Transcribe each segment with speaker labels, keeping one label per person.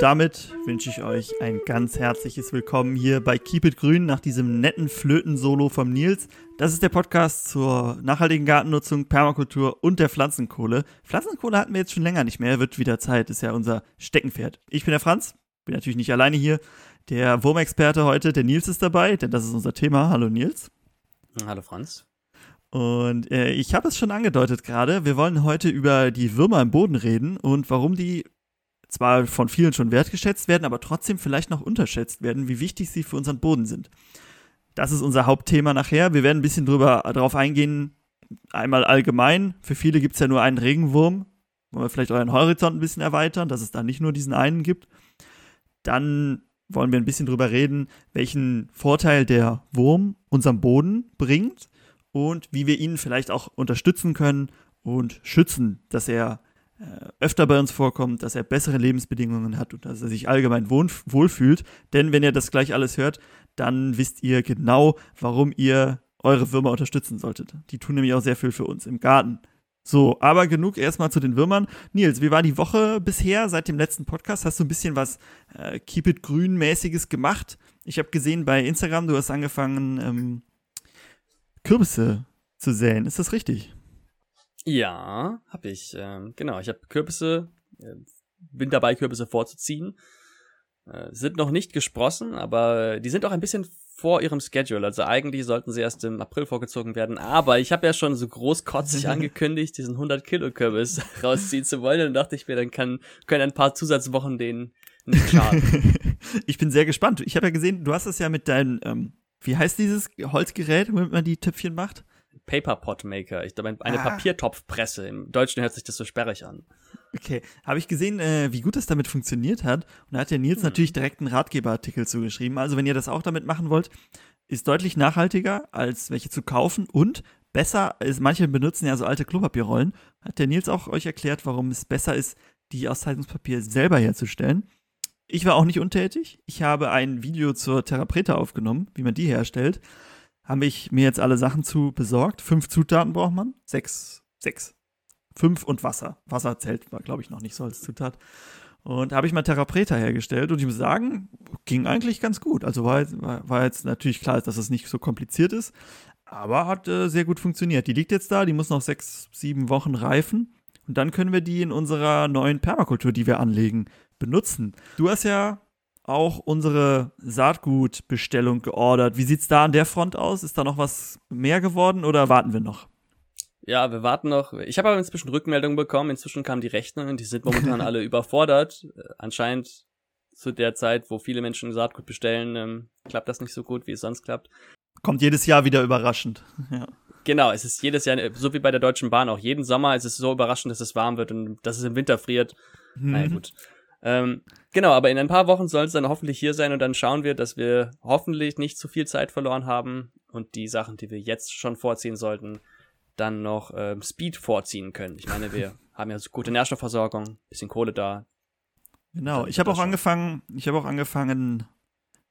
Speaker 1: Und damit wünsche ich euch ein ganz herzliches Willkommen hier bei Keep It Grün nach diesem netten Flöten-Solo vom Nils. Das ist der Podcast zur nachhaltigen Gartennutzung, Permakultur und der Pflanzenkohle. Pflanzenkohle hatten wir jetzt schon länger nicht mehr, wird wieder Zeit, ist ja unser Steckenpferd. Ich bin der Franz, bin natürlich nicht alleine hier. Der Wurmexperte heute, der Nils ist dabei, denn das ist unser Thema. Hallo Nils.
Speaker 2: Hallo Franz.
Speaker 1: Und äh, ich habe es schon angedeutet gerade, wir wollen heute über die Würmer im Boden reden und warum die zwar von vielen schon wertgeschätzt werden, aber trotzdem vielleicht noch unterschätzt werden, wie wichtig sie für unseren Boden sind. Das ist unser Hauptthema nachher. Wir werden ein bisschen drüber, darauf eingehen, einmal allgemein. Für viele gibt es ja nur einen Regenwurm. Wollen wir vielleicht euren Horizont ein bisschen erweitern, dass es da nicht nur diesen einen gibt. Dann wollen wir ein bisschen drüber reden, welchen Vorteil der Wurm unserem Boden bringt und wie wir ihn vielleicht auch unterstützen können und schützen, dass er äh, öfter bei uns vorkommt, dass er bessere Lebensbedingungen hat und dass er sich allgemein wohlfühlt. Denn wenn ihr das gleich alles hört, dann wisst ihr genau, warum ihr eure Würmer unterstützen solltet. Die tun nämlich auch sehr viel für uns im Garten. So, aber genug erstmal zu den Würmern. Nils, wie war die Woche bisher seit dem letzten Podcast? Hast du ein bisschen was äh, Keep It Grün-mäßiges gemacht? Ich habe gesehen bei Instagram, du hast angefangen, ähm, Kürbisse zu säen. Ist das richtig?
Speaker 2: Ja, habe ich. Ähm, genau, ich habe Kürbisse, äh, bin dabei, Kürbisse vorzuziehen. Äh, sind noch nicht gesprossen, aber die sind auch ein bisschen vor ihrem Schedule. Also eigentlich sollten sie erst im April vorgezogen werden. Aber ich habe ja schon so großkotzig angekündigt, diesen 100 Kilo Kürbis rausziehen zu wollen. Und dachte ich mir, dann kann, können ein paar Zusatzwochen den nicht
Speaker 1: schaden. ich bin sehr gespannt. Ich habe ja gesehen, du hast es ja mit deinem, ähm, wie heißt dieses Holzgerät, womit man die Töpfchen macht?
Speaker 2: Paper Pot Maker. Ich glaube, eine ah. Papiertopfpresse. Im Deutschen hört sich das so sperrig an.
Speaker 1: Okay, habe ich gesehen, äh, wie gut das damit funktioniert hat. Und da hat der Nils hm. natürlich direkt einen Ratgeberartikel zugeschrieben. Also, wenn ihr das auch damit machen wollt, ist deutlich nachhaltiger, als welche zu kaufen und besser ist, manche benutzen ja so alte Klopapierrollen. Hat der Nils auch euch erklärt, warum es besser ist, die aus Zeitungspapier selber herzustellen. Ich war auch nicht untätig. Ich habe ein Video zur Therapreta aufgenommen, wie man die herstellt habe ich mir jetzt alle Sachen zu besorgt. Fünf Zutaten braucht man. Sechs. Sechs. Fünf und Wasser. Wasser zählt, war, glaube ich, noch nicht so als Zutat. Und habe ich mal Therapreta hergestellt und ich muss sagen, ging eigentlich ganz gut. Also war, war, war jetzt natürlich klar, dass es nicht so kompliziert ist, aber hat äh, sehr gut funktioniert. Die liegt jetzt da, die muss noch sechs, sieben Wochen reifen und dann können wir die in unserer neuen Permakultur, die wir anlegen, benutzen. Du hast ja auch unsere Saatgutbestellung geordert. Wie sieht es da an der Front aus? Ist da noch was mehr geworden oder warten wir noch?
Speaker 2: Ja, wir warten noch. Ich habe aber inzwischen Rückmeldungen bekommen. Inzwischen kamen die Rechnungen, die sind momentan alle überfordert. Anscheinend zu der Zeit, wo viele Menschen Saatgut bestellen, ähm, klappt das nicht so gut, wie es sonst klappt.
Speaker 1: Kommt jedes Jahr wieder überraschend. Ja.
Speaker 2: Genau, es ist jedes Jahr, so wie bei der Deutschen Bahn auch. Jeden Sommer ist es so überraschend, dass es warm wird und dass es im Winter friert. Mhm. Na ja, gut. Ähm, genau, aber in ein paar Wochen soll es dann hoffentlich hier sein und dann schauen wir, dass wir hoffentlich nicht zu viel Zeit verloren haben und die Sachen, die wir jetzt schon vorziehen sollten, dann noch ähm, Speed vorziehen können. Ich meine, wir haben ja so gute Nährstoffversorgung, bisschen Kohle da.
Speaker 1: Genau, ich habe auch angefangen, ich habe auch angefangen,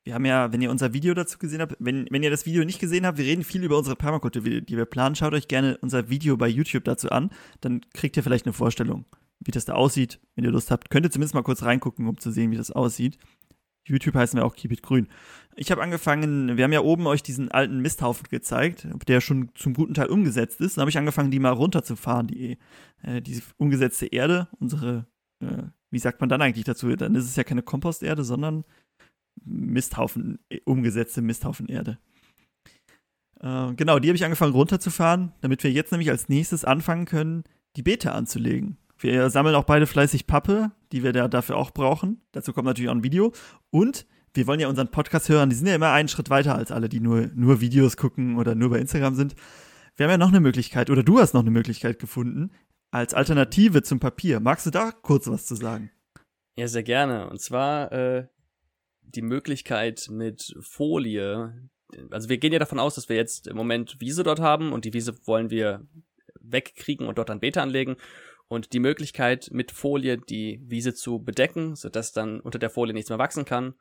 Speaker 1: wir haben ja, wenn ihr unser Video dazu gesehen habt, wenn, wenn ihr das Video nicht gesehen habt, wir reden viel über unsere Permakultur, die wir planen, schaut euch gerne unser Video bei YouTube dazu an, dann kriegt ihr vielleicht eine Vorstellung wie das da aussieht. Wenn ihr Lust habt, könnt ihr zumindest mal kurz reingucken, um zu sehen, wie das aussieht. YouTube heißen wir auch Keep It Grün. Ich habe angefangen, wir haben ja oben euch diesen alten Misthaufen gezeigt, der schon zum guten Teil umgesetzt ist. Dann habe ich angefangen, die mal runterzufahren, die, äh, diese umgesetzte Erde, unsere, äh, wie sagt man dann eigentlich dazu? Dann ist es ja keine Komposterde, sondern Misthaufen, äh, umgesetzte Misthaufenerde. Äh, genau, die habe ich angefangen runterzufahren, damit wir jetzt nämlich als nächstes anfangen können, die Beete anzulegen. Wir sammeln auch beide fleißig Pappe, die wir da dafür auch brauchen. Dazu kommt natürlich auch ein Video. Und wir wollen ja unseren Podcast hören. Die sind ja immer einen Schritt weiter als alle, die nur, nur Videos gucken oder nur bei Instagram sind. Wir haben ja noch eine Möglichkeit, oder du hast noch eine Möglichkeit gefunden, als Alternative zum Papier. Magst du da kurz was zu sagen?
Speaker 2: Ja, sehr gerne. Und zwar äh, die Möglichkeit mit Folie. Also wir gehen ja davon aus, dass wir jetzt im Moment Wiese dort haben und die Wiese wollen wir wegkriegen und dort dann Beete anlegen und die Möglichkeit, mit Folie die Wiese zu bedecken, sodass dann unter der Folie nichts mehr wachsen kann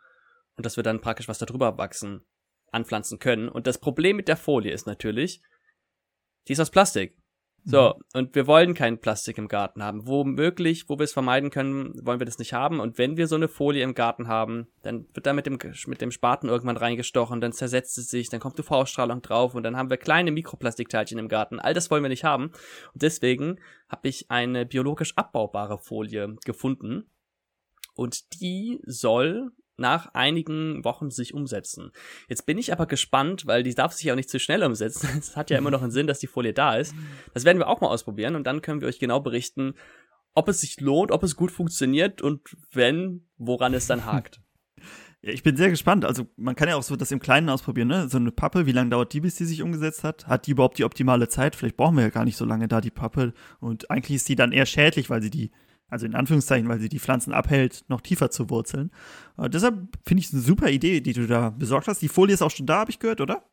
Speaker 2: und dass wir dann praktisch was darüber wachsen, anpflanzen können. Und das Problem mit der Folie ist natürlich, die ist aus Plastik. So, mhm. und wir wollen kein Plastik im Garten haben. Womöglich, wo wir es vermeiden können, wollen wir das nicht haben. Und wenn wir so eine Folie im Garten haben, dann wird da mit dem, mit dem Spaten irgendwann reingestochen, dann zersetzt es sich, dann kommt UV-Strahlung drauf und dann haben wir kleine Mikroplastikteilchen im Garten. All das wollen wir nicht haben. Und deswegen habe ich eine biologisch abbaubare Folie gefunden. Und die soll nach einigen Wochen sich umsetzen. Jetzt bin ich aber gespannt, weil die darf sich auch nicht zu schnell umsetzen. Es hat ja immer noch einen Sinn, dass die Folie da ist. Das werden wir auch mal ausprobieren und dann können wir euch genau berichten, ob es sich lohnt, ob es gut funktioniert und wenn, woran es dann hakt.
Speaker 1: Ja, ich bin sehr gespannt. Also man kann ja auch so das im Kleinen ausprobieren, ne? So eine Pappe, wie lange dauert die, bis die sich umgesetzt hat? Hat die überhaupt die optimale Zeit? Vielleicht brauchen wir ja gar nicht so lange da die Pappe. Und eigentlich ist die dann eher schädlich, weil sie die also in Anführungszeichen, weil sie die Pflanzen abhält, noch tiefer zu wurzeln. Äh, deshalb finde ich es eine super Idee, die du da besorgt hast. Die Folie ist auch schon da, habe ich gehört, oder?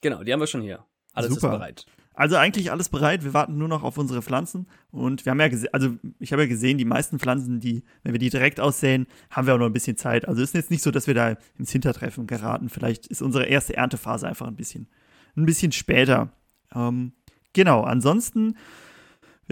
Speaker 2: Genau, die haben wir schon hier. Alles super. ist bereit.
Speaker 1: Also eigentlich alles bereit. Wir warten nur noch auf unsere Pflanzen. Und wir haben ja gesehen, also ich habe ja gesehen, die meisten Pflanzen, die, wenn wir die direkt aussäen, haben wir auch noch ein bisschen Zeit. Also ist jetzt nicht so, dass wir da ins Hintertreffen geraten. Vielleicht ist unsere erste Erntephase einfach ein bisschen, ein bisschen später. Ähm, genau, ansonsten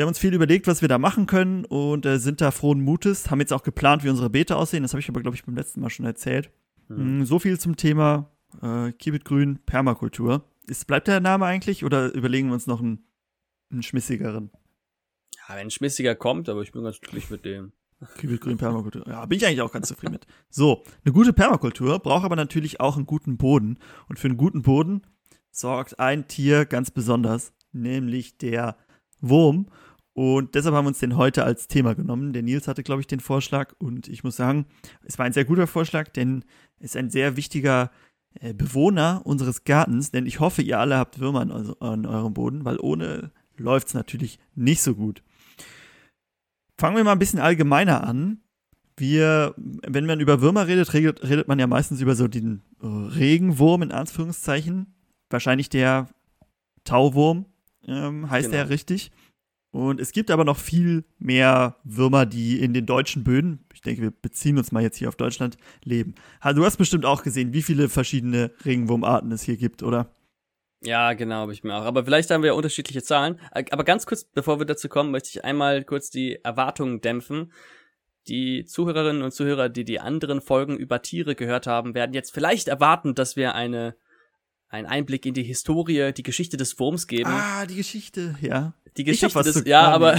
Speaker 1: wir haben uns viel überlegt, was wir da machen können und äh, sind da frohen Mutes. Haben jetzt auch geplant, wie unsere Beete aussehen. Das habe ich aber, glaube ich, beim letzten Mal schon erzählt. Mhm. So viel zum Thema äh, Kiebitgrün Permakultur. Ist, bleibt der Name eigentlich oder überlegen wir uns noch einen, einen schmissigeren?
Speaker 2: Ja, wenn ein schmissiger kommt, aber ich bin ganz glücklich mit dem.
Speaker 1: Kiebitgrün Permakultur. Ja, bin ich eigentlich auch ganz zufrieden mit. So, eine gute Permakultur braucht aber natürlich auch einen guten Boden. Und für einen guten Boden sorgt ein Tier ganz besonders, nämlich der Wurm. Und deshalb haben wir uns den heute als Thema genommen. Der Nils hatte, glaube ich, den Vorschlag. Und ich muss sagen, es war ein sehr guter Vorschlag, denn es ist ein sehr wichtiger äh, Bewohner unseres Gartens. Denn ich hoffe, ihr alle habt Würmer an, an eurem Boden, weil ohne läuft es natürlich nicht so gut. Fangen wir mal ein bisschen allgemeiner an. Wir, wenn man über Würmer redet, redet, redet man ja meistens über so den äh, Regenwurm in Anführungszeichen. Wahrscheinlich der Tauwurm, ähm, heißt genau. er richtig. Und es gibt aber noch viel mehr Würmer, die in den deutschen Böden, ich denke, wir beziehen uns mal jetzt hier auf Deutschland, leben. Du hast bestimmt auch gesehen, wie viele verschiedene Regenwurmarten es hier gibt, oder?
Speaker 2: Ja, genau, habe ich mir auch. Aber vielleicht haben wir ja unterschiedliche Zahlen. Aber ganz kurz, bevor wir dazu kommen, möchte ich einmal kurz die Erwartungen dämpfen. Die Zuhörerinnen und Zuhörer, die die anderen Folgen über Tiere gehört haben, werden jetzt vielleicht erwarten, dass wir eine einen Einblick in die Historie, die Geschichte des Wurms geben.
Speaker 1: Ah, die Geschichte, ja.
Speaker 2: Die Geschichte des, ja, aber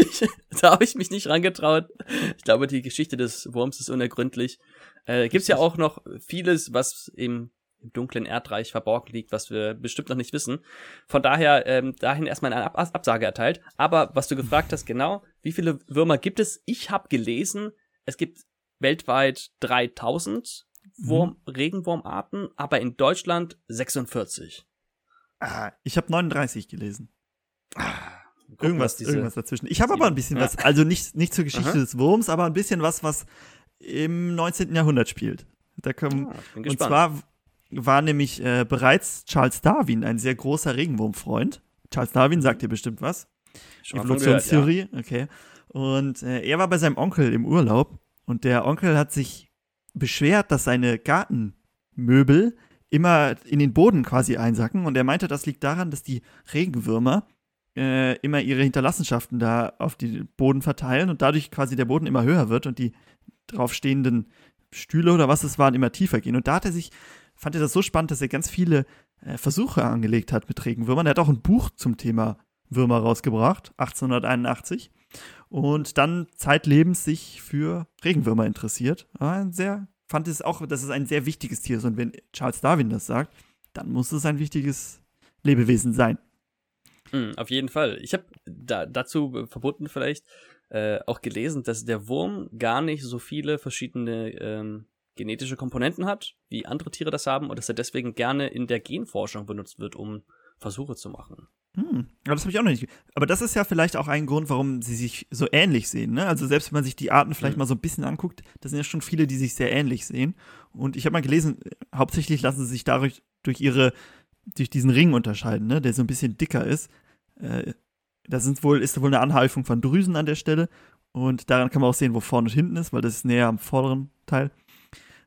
Speaker 2: da habe ich mich nicht rangetraut. Ich glaube, die Geschichte des Wurms ist unergründlich. Äh, gibt's ja auch noch vieles, was im, im dunklen Erdreich verborgen liegt, was wir bestimmt noch nicht wissen. Von daher ähm, dahin erstmal eine Ab Absage erteilt. Aber was du gefragt hast, genau, wie viele Würmer gibt es? Ich habe gelesen, es gibt weltweit 3000 Wurm, mhm. Regenwurmarten, aber in Deutschland 46.
Speaker 1: Ah, ich habe 39 gelesen. Ah, irgendwas, irgendwas dazwischen. Ich habe aber ein bisschen ja. was, also nicht, nicht zur Geschichte Aha. des Wurms, aber ein bisschen was, was im 19. Jahrhundert spielt. Da kommen, ah, und zwar war nämlich äh, bereits Charles Darwin ein sehr großer Regenwurmfreund. Charles Darwin sagt dir bestimmt was. Evolutionstheorie, ja. okay. Und äh, er war bei seinem Onkel im Urlaub und der Onkel hat sich beschwert, dass seine Gartenmöbel immer in den Boden quasi einsacken. Und er meinte, das liegt daran, dass die Regenwürmer äh, immer ihre Hinterlassenschaften da auf den Boden verteilen und dadurch quasi der Boden immer höher wird und die draufstehenden Stühle oder was es waren immer tiefer gehen. Und da hat er sich, fand er das so spannend, dass er ganz viele äh, Versuche angelegt hat mit Regenwürmern. Er hat auch ein Buch zum Thema Würmer rausgebracht, 1881 und dann zeitlebens sich für Regenwürmer interessiert. Ein sehr, fand es auch, dass es ein sehr wichtiges Tier ist. Und wenn Charles Darwin das sagt, dann muss es ein wichtiges Lebewesen sein.
Speaker 2: Mhm, auf jeden Fall. Ich habe da, dazu verbunden vielleicht äh, auch gelesen, dass der Wurm gar nicht so viele verschiedene ähm, genetische Komponenten hat, wie andere Tiere das haben, und dass er deswegen gerne in der Genforschung benutzt wird, um Versuche zu machen.
Speaker 1: Hm, aber das habe ich auch noch nicht. Aber das ist ja vielleicht auch ein Grund, warum sie sich so ähnlich sehen. Ne? Also selbst wenn man sich die Arten vielleicht mhm. mal so ein bisschen anguckt, da sind ja schon viele, die sich sehr ähnlich sehen. Und ich habe mal gelesen, hauptsächlich lassen sie sich dadurch durch ihre, durch diesen Ring unterscheiden, ne? der so ein bisschen dicker ist. Äh, da sind wohl, ist wohl eine Anhäufung von Drüsen an der Stelle. Und daran kann man auch sehen, wo vorne und hinten ist, weil das ist näher am vorderen Teil.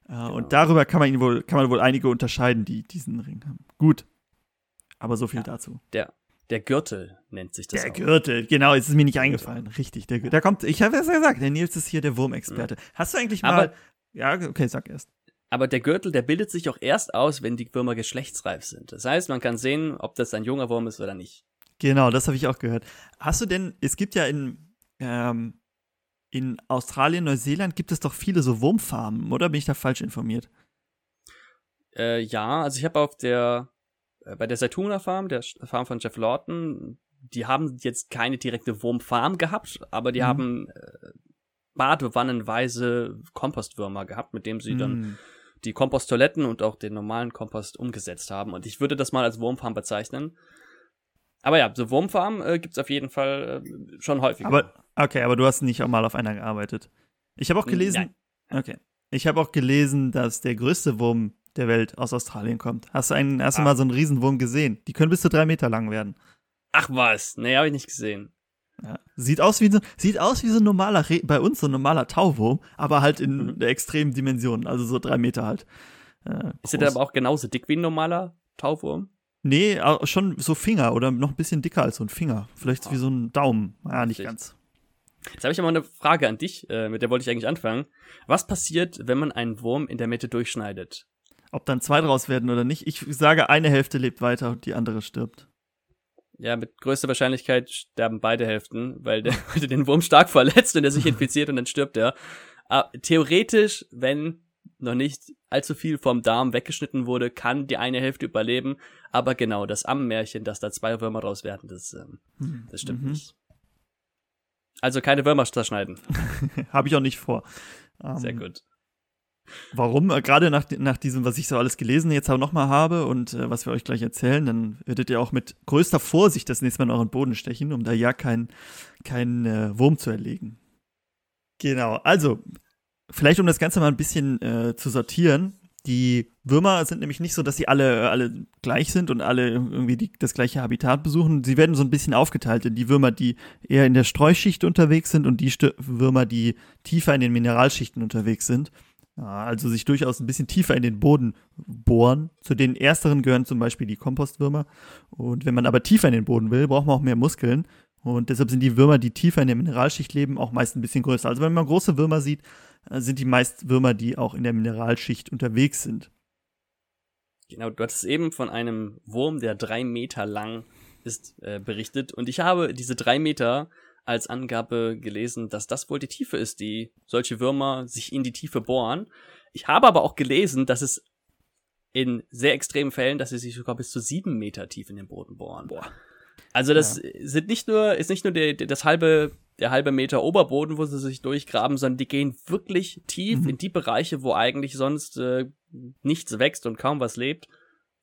Speaker 1: Äh, genau. Und darüber kann man ihn wohl, kann man wohl einige unterscheiden, die diesen Ring haben. Gut. Aber so viel ja, dazu.
Speaker 2: Der, Der Gürtel nennt sich das.
Speaker 1: Der
Speaker 2: auch.
Speaker 1: Gürtel, genau, ist es mir nicht eingefallen. Richtig, der Gürtel. Da kommt, ich habe es ja gesagt, der Nils ist hier der Wurmexperte. Hast du eigentlich mal.
Speaker 2: Aber-
Speaker 1: ja, okay, sag erst.
Speaker 2: Aber der Gürtel, der bildet sich auch erst aus, wenn die Würmer geschlechtsreif sind. Das heißt, man kann sehen, ob das ein junger Wurm ist oder nicht.
Speaker 1: Genau, das habe ich auch gehört. Hast du denn, es gibt ja in, ähm, in Australien, Neuseeland gibt es doch viele so Wurmfarmen, oder bin ich da falsch informiert?
Speaker 2: Äh, ja, also ich habe auf der, bei der Zaytuna Farm, der Farm von Jeff Lawton, die haben jetzt keine direkte Wurmfarm gehabt, aber die
Speaker 1: Mhm.
Speaker 2: haben äh, badewannenweise Kompostwürmer gehabt, mit dem sie dann
Speaker 1: Hm.
Speaker 2: die Komposttoiletten und auch den normalen Kompost umgesetzt haben. Und ich würde das mal als Wurmfarm bezeichnen. Aber ja, so Wurmfarm äh, gibt's auf jeden Fall äh, schon häufiger.
Speaker 1: Aber, okay, aber du hast nicht auch mal auf einer gearbeitet. Ich habe auch gelesen, okay. Ich habe auch gelesen, dass der größte Wurm der Welt aus Australien kommt. Hast du einen, hast du
Speaker 2: Ah.
Speaker 1: mal so einen Riesenwurm gesehen? Die können bis zu drei Meter lang werden.
Speaker 2: Ach was, nee, habe ich nicht gesehen.
Speaker 1: Ja. Sieht aus wie so, sieht aus wie so ein normaler, bei uns so ein normaler Tauwurm, aber halt in
Speaker 2: Mhm.
Speaker 1: der extremen Dimension, also so drei Meter halt. Äh,
Speaker 2: Ist der aber auch genauso dick wie ein normaler Tauwurm?
Speaker 1: Nee, schon so Finger oder noch ein bisschen dicker als so ein Finger. Vielleicht wie so ein Daumen. Ja, nicht
Speaker 2: Richtig.
Speaker 1: ganz.
Speaker 2: Jetzt habe ich aber eine Frage an dich, äh, mit der wollte ich eigentlich anfangen. Was passiert, wenn man einen Wurm in der Mitte durchschneidet?
Speaker 1: Ob dann zwei draus werden oder nicht, ich sage, eine Hälfte lebt weiter und die andere stirbt.
Speaker 2: Ja, mit größter Wahrscheinlichkeit sterben beide Hälften, weil der, der den Wurm stark verletzt und er sich infiziert und dann stirbt er. Aber theoretisch, wenn noch nicht allzu viel vom Darm weggeschnitten wurde, kann die eine Hälfte überleben. Aber genau, das Ammenmärchen, dass da zwei Würmer draus werden, das, ähm,
Speaker 1: Hm.
Speaker 2: das stimmt
Speaker 1: Mhm.
Speaker 2: nicht. Also keine Würmer zerschneiden.
Speaker 1: Habe ich auch nicht vor. Ähm,
Speaker 2: Sehr gut.
Speaker 1: Warum? Äh, Gerade nach, nach diesem, was ich so alles gelesen jetzt auch nochmal habe und äh, was wir euch gleich erzählen, dann werdet ihr auch mit größter Vorsicht das nächste Mal in euren Boden stechen, um da ja keinen kein, äh, Wurm zu erlegen. Genau, also, vielleicht um das Ganze mal ein bisschen äh, zu sortieren. Die Würmer sind nämlich nicht so, dass sie alle, alle gleich sind und alle irgendwie die, das gleiche Habitat besuchen. Sie werden so ein bisschen aufgeteilt in die Würmer, die eher in der Streuschicht unterwegs sind und die Stö Würmer, die tiefer in den Mineralschichten unterwegs sind. Also sich durchaus ein bisschen tiefer in den Boden bohren. Zu den ersteren gehören zum Beispiel die Kompostwürmer. Und wenn man aber tiefer in den Boden will, braucht man auch mehr Muskeln. Und deshalb sind die Würmer, die tiefer in der Mineralschicht leben, auch meist ein bisschen größer. Also wenn man große Würmer sieht, äh, sind die meist Würmer, die auch in der Mineralschicht unterwegs sind.
Speaker 2: Genau, du hattest eben von einem Wurm, der drei Meter lang ist, äh, berichtet. Und ich habe diese drei Meter als Angabe gelesen, dass das wohl die Tiefe ist, die solche Würmer sich in die Tiefe bohren. Ich habe aber auch gelesen, dass es in sehr extremen Fällen, dass sie sich sogar bis zu sieben Meter tief in den Boden bohren. Also das sind nicht nur, ist nicht nur der, der, das halbe, der halbe Meter Oberboden, wo sie sich durchgraben, sondern die gehen wirklich tief
Speaker 1: Mhm.
Speaker 2: in die Bereiche, wo eigentlich sonst äh, nichts wächst und kaum was lebt,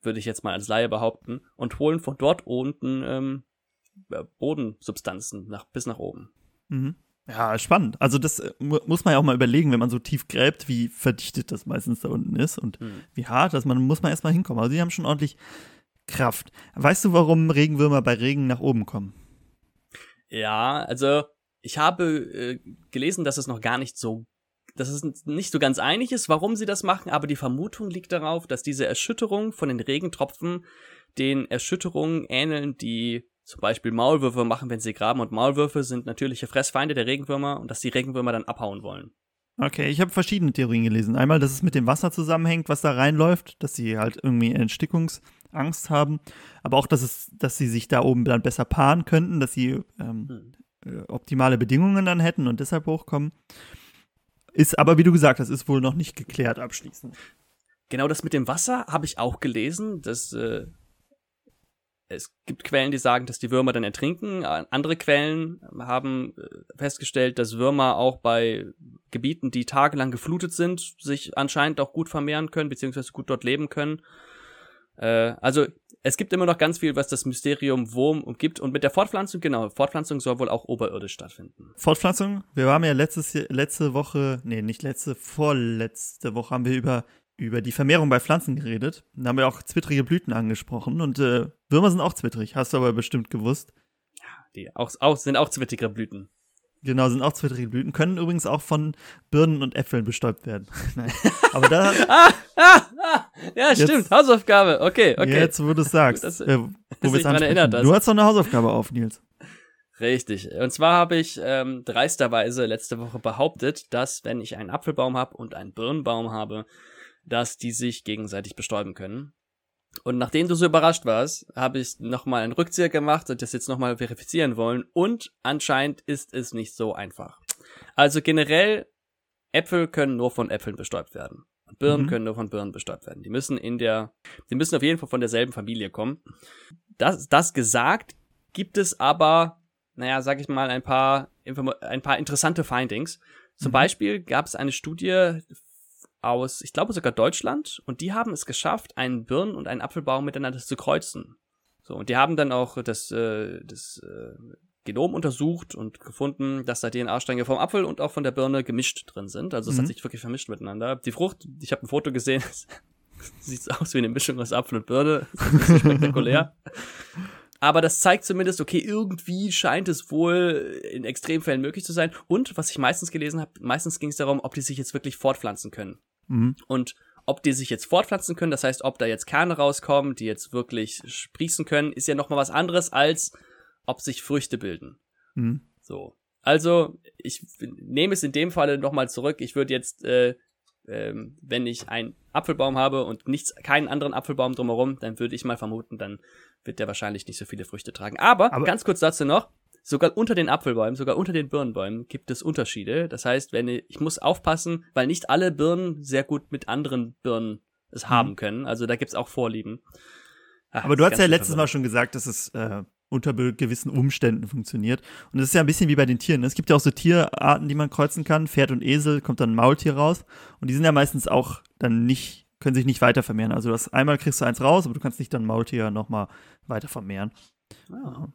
Speaker 2: würde ich jetzt mal als Laie behaupten, und holen von dort unten ähm, äh, Bodensubstanzen nach, bis nach oben.
Speaker 1: Mhm. Ja, spannend. Also das äh, mu muss man ja auch mal überlegen, wenn man so tief gräbt, wie verdichtet das meistens da unten ist und
Speaker 2: Hm.
Speaker 1: wie hart, dass man muss man erstmal hinkommen. Also die haben schon ordentlich Kraft. Weißt du, warum Regenwürmer bei Regen nach oben kommen?
Speaker 2: Ja, also ich habe äh, gelesen, dass es noch gar nicht so, dass es nicht so ganz einig ist, warum sie das machen, aber die Vermutung liegt darauf, dass diese Erschütterung von den Regentropfen den Erschütterungen ähneln, die zum Beispiel Maulwürfe machen, wenn sie graben. Und Maulwürfe sind natürliche Fressfeinde der Regenwürmer und dass die Regenwürmer dann abhauen wollen.
Speaker 1: Okay, ich habe verschiedene Theorien gelesen. Einmal, dass es mit dem Wasser zusammenhängt, was da reinläuft, dass sie halt irgendwie Erstickungsangst haben, aber auch, dass es, dass sie sich da oben dann besser paaren könnten, dass sie ähm,
Speaker 2: Hm.
Speaker 1: äh, optimale Bedingungen dann hätten und deshalb hochkommen. Ist aber, wie du gesagt hast, ist wohl noch nicht geklärt abschließend.
Speaker 2: Genau das mit dem Wasser habe ich auch gelesen, dass äh, es gibt Quellen, die sagen, dass die Würmer dann ertrinken. Andere Quellen haben äh, festgestellt, dass Würmer auch bei Gebieten, die tagelang geflutet sind, sich anscheinend auch gut vermehren können, beziehungsweise gut dort leben können. Äh, also es gibt immer noch ganz viel, was das Mysterium Wurm umgibt. Und mit der Fortpflanzung, genau, Fortpflanzung soll wohl auch oberirdisch stattfinden.
Speaker 1: Fortpflanzung, wir haben ja letztes, letzte Woche, nee, nicht letzte, vorletzte Woche haben wir über, über die Vermehrung bei Pflanzen geredet. Da haben wir auch zwittrige Blüten angesprochen und äh, Würmer sind auch zwittrig, hast du aber bestimmt gewusst.
Speaker 2: Die auch, auch, sind auch zwittrige Blüten.
Speaker 1: Genau, sind auch zwittrige Blüten. Können übrigens auch von Birnen und Äpfeln bestäubt werden. Nein. Aber da.
Speaker 2: ah, ah, ah, ja, jetzt, stimmt. Hausaufgabe. Okay, okay.
Speaker 1: Jetzt, wo du es sagst. Das, äh, wo
Speaker 2: wir dran erinnert
Speaker 1: Du hast doch eine Hausaufgabe auf, Nils.
Speaker 2: Richtig. Und zwar habe ich ähm, dreisterweise letzte Woche behauptet, dass wenn ich einen Apfelbaum habe und einen Birnenbaum habe, dass die sich gegenseitig bestäuben können. Und nachdem du so überrascht warst, habe ich nochmal einen Rückzieher gemacht und das jetzt nochmal verifizieren wollen. Und anscheinend ist es nicht so einfach. Also generell, Äpfel können nur von Äpfeln bestäubt werden. Und Birnen mhm. können nur von Birnen bestäubt werden. Die müssen in der, die müssen auf jeden Fall von derselben Familie kommen. Das, das gesagt, gibt es aber naja, sag ich mal, ein paar, ein paar interessante Findings. Zum mhm. Beispiel gab es eine Studie aus, ich glaube sogar Deutschland, und die haben es geschafft, einen Birnen- und einen Apfelbaum miteinander zu kreuzen. So, und die haben dann auch das, äh, das äh, Genom untersucht und gefunden, dass da DNA-Stränge vom Apfel und auch von der Birne gemischt drin sind. Also es mhm. hat sich wirklich vermischt miteinander. Die Frucht, ich habe ein Foto gesehen, sieht aus wie eine Mischung aus Apfel und Birne. So spektakulär. Aber das zeigt zumindest, okay, irgendwie scheint es wohl in Extremfällen möglich zu sein. Und was ich meistens gelesen habe, meistens ging es darum, ob die sich jetzt wirklich fortpflanzen können. Mhm. Und ob die sich jetzt fortpflanzen können, das heißt, ob da jetzt Kerne rauskommen, die jetzt wirklich sprießen können, ist ja nochmal was anderes, als ob sich Früchte bilden. Mhm. So. Also, ich nehme es in dem Falle nochmal zurück. Ich würde jetzt, äh, ähm, wenn ich einen Apfelbaum habe und nichts, keinen anderen Apfelbaum drumherum, dann würde ich mal vermuten, dann wird der wahrscheinlich nicht so viele Früchte tragen. Aber, Aber ganz kurz dazu noch, sogar unter den Apfelbäumen, sogar unter den Birnenbäumen gibt es Unterschiede. Das heißt, wenn ich, ich muss aufpassen, weil nicht alle Birnen sehr gut mit anderen Birnen es mhm. haben können. Also da gibt's auch Vorlieben.
Speaker 1: Ach, Aber du hast ja letztes Mal schon gesagt, dass es äh, unter gewissen Umständen funktioniert. Und das ist ja ein bisschen wie bei den Tieren. Ne? Es gibt ja auch so Tierarten, die man kreuzen kann. Pferd und Esel kommt dann ein Maultier raus. Und die sind ja meistens auch dann nicht können sich nicht weiter vermehren. Also das einmal kriegst du eins raus, aber du kannst nicht dann Maultier nochmal weiter vermehren. Ah.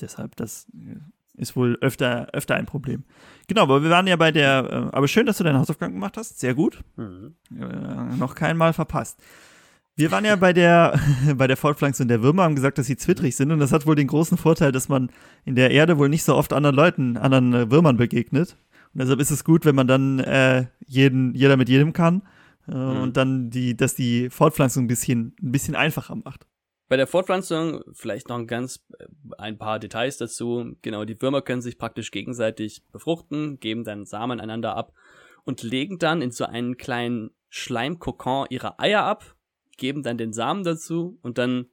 Speaker 1: Deshalb, das äh, ist wohl öfter, öfter ein Problem. Genau, aber wir waren ja bei der, äh, aber schön, dass du deine Hausaufgaben gemacht hast. Sehr gut. Mhm. Äh, noch kein Mal verpasst. Wir waren ja bei der, bei der Fortpflanzung der Würmer, haben gesagt, dass sie zwittrig sind und das hat wohl den großen Vorteil, dass man in der Erde wohl nicht so oft anderen Leuten, anderen äh, Würmern begegnet. Und deshalb ist es gut, wenn man dann äh, jeden, jeder mit jedem kann mhm. und dann die, dass die Fortpflanzung ein bisschen, ein bisschen einfacher macht.
Speaker 2: Bei der Fortpflanzung vielleicht noch ein ganz äh, ein paar Details dazu. Genau, die Würmer können sich praktisch gegenseitig befruchten, geben dann Samen einander ab und legen dann in so einen kleinen Schleimkokon ihre Eier ab, geben dann den Samen dazu und dann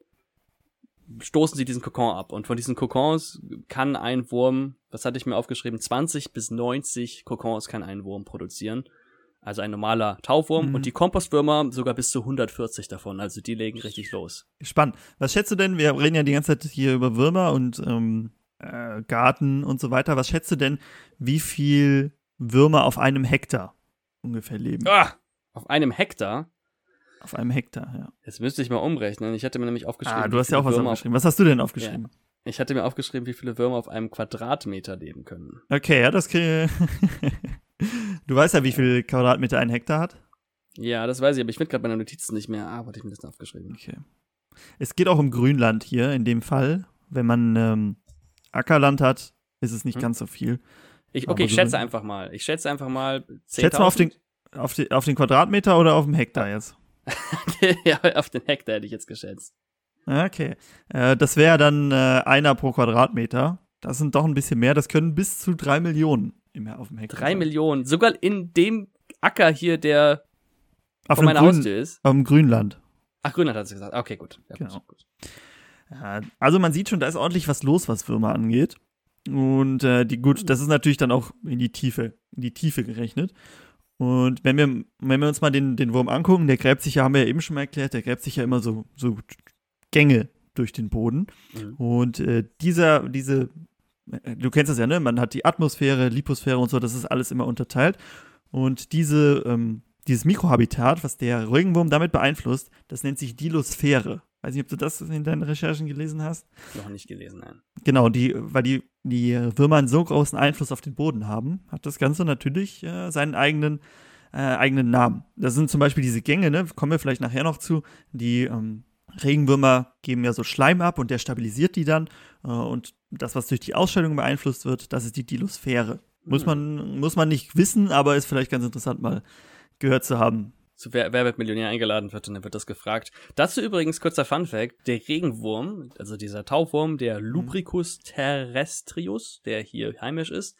Speaker 2: stoßen sie diesen Kokon ab. Und von diesen Kokons kann ein Wurm, was hatte ich mir aufgeschrieben, 20 bis 90 Kokons kann ein Wurm produzieren also ein normaler Taufwurm mhm. und die Kompostwürmer sogar bis zu 140 davon, also die legen richtig los.
Speaker 1: Spannend. Was schätzt du denn, wir reden ja die ganze Zeit hier über Würmer und ähm, äh, Garten und so weiter, was schätzt du denn, wie viel Würmer auf einem Hektar ungefähr leben?
Speaker 2: Ah, auf einem Hektar?
Speaker 1: Auf einem Hektar, ja.
Speaker 2: Jetzt müsste ich mal umrechnen. Ich hatte mir nämlich aufgeschrieben.
Speaker 1: Ah, du hast ja auch was Würmer aufgeschrieben. Was hast du denn aufgeschrieben? Ja.
Speaker 2: Ich hatte mir aufgeschrieben, wie viele Würmer auf einem Quadratmeter leben können.
Speaker 1: Okay, ja, das kriege Du weißt ja, wie viel Quadratmeter ein Hektar hat?
Speaker 2: Ja, das weiß ich, aber ich finde gerade meine Notizen nicht mehr. Ah, warte, ich mir das aufgeschrieben.
Speaker 1: Okay. Es geht auch um Grünland hier in dem Fall. Wenn man ähm, Ackerland hat, ist es nicht hm. ganz so viel.
Speaker 2: Ich, okay, ich schätze einfach mal. Ich schätze einfach mal 10.000.
Speaker 1: Schätze mal auf den, auf, die, auf den Quadratmeter oder auf den Hektar jetzt?
Speaker 2: ja, auf den Hektar hätte ich jetzt geschätzt.
Speaker 1: Okay. Äh, das wäre dann äh, einer pro Quadratmeter. Das sind doch ein bisschen mehr. Das können bis zu drei Millionen im, auf dem
Speaker 2: Hektar. Drei Millionen. Sogar in dem Acker hier, der auf vor meiner Grün, Haustür ist.
Speaker 1: Auf dem Grünland.
Speaker 2: Ach, Grünland hat es gesagt. Okay, gut.
Speaker 1: Ja, genau. gut. Also man sieht schon, da ist ordentlich was los, was Würmer angeht. Und äh, die gut, das ist natürlich dann auch in die Tiefe, in die Tiefe gerechnet. Und wenn wir, wenn wir uns mal den, den Wurm angucken, der gräbt sich ja, haben wir ja eben schon mal erklärt, der gräbt sich ja immer so, so Gänge durch den Boden. Mhm. Und äh, dieser, diese du kennst das ja, ne? Man hat die Atmosphäre, Liposphäre und so, das ist alles immer unterteilt. Und diese, ähm, dieses Mikrohabitat, was der Regenwurm damit beeinflusst, das nennt sich Dilosphäre. Weiß nicht, ob du das in deinen Recherchen gelesen hast.
Speaker 2: Noch nicht gelesen, nein.
Speaker 1: Genau, die, weil die, die Würmer einen so großen Einfluss auf den Boden haben, hat das Ganze natürlich äh, seinen eigenen, äh, eigenen Namen. Das sind zum Beispiel diese Gänge, ne? Kommen wir vielleicht nachher noch zu, die ähm, Regenwürmer geben ja so Schleim ab und der stabilisiert die dann. Äh, und das, was durch die Ausstellung beeinflusst wird, das ist die Dilosphäre. Muss
Speaker 2: Hm.
Speaker 1: man, muss man nicht wissen, aber ist vielleicht ganz interessant mal gehört zu haben.
Speaker 2: zu wer, wer wird Millionär eingeladen wird und dann wird das gefragt. Dazu übrigens kurzer Funfact, der Regenwurm, also dieser Taufwurm, der Lubricus terrestrius, der hier heimisch ist,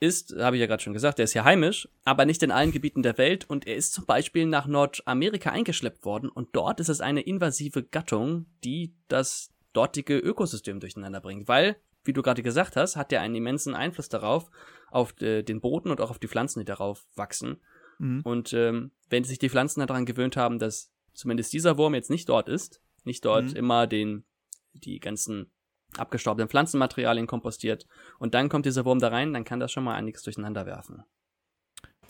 Speaker 2: ist, habe ich ja gerade schon gesagt, der ist hier heimisch, aber nicht in allen Gebieten der Welt und er ist zum Beispiel nach Nordamerika eingeschleppt worden und dort ist es eine invasive Gattung, die das dortige Ökosystem durcheinander bringt, weil, wie du gerade gesagt hast, hat er einen immensen Einfluss darauf, auf äh, den Boden und auch auf die Pflanzen, die darauf wachsen.
Speaker 1: Mhm.
Speaker 2: Und ähm, wenn sich die Pflanzen daran gewöhnt haben, dass zumindest dieser Wurm jetzt nicht dort ist, nicht dort
Speaker 1: Mhm.
Speaker 2: immer den, die ganzen abgestorbenen Pflanzenmaterialien kompostiert und dann kommt dieser Wurm da rein, dann kann das schon mal einiges durcheinander werfen.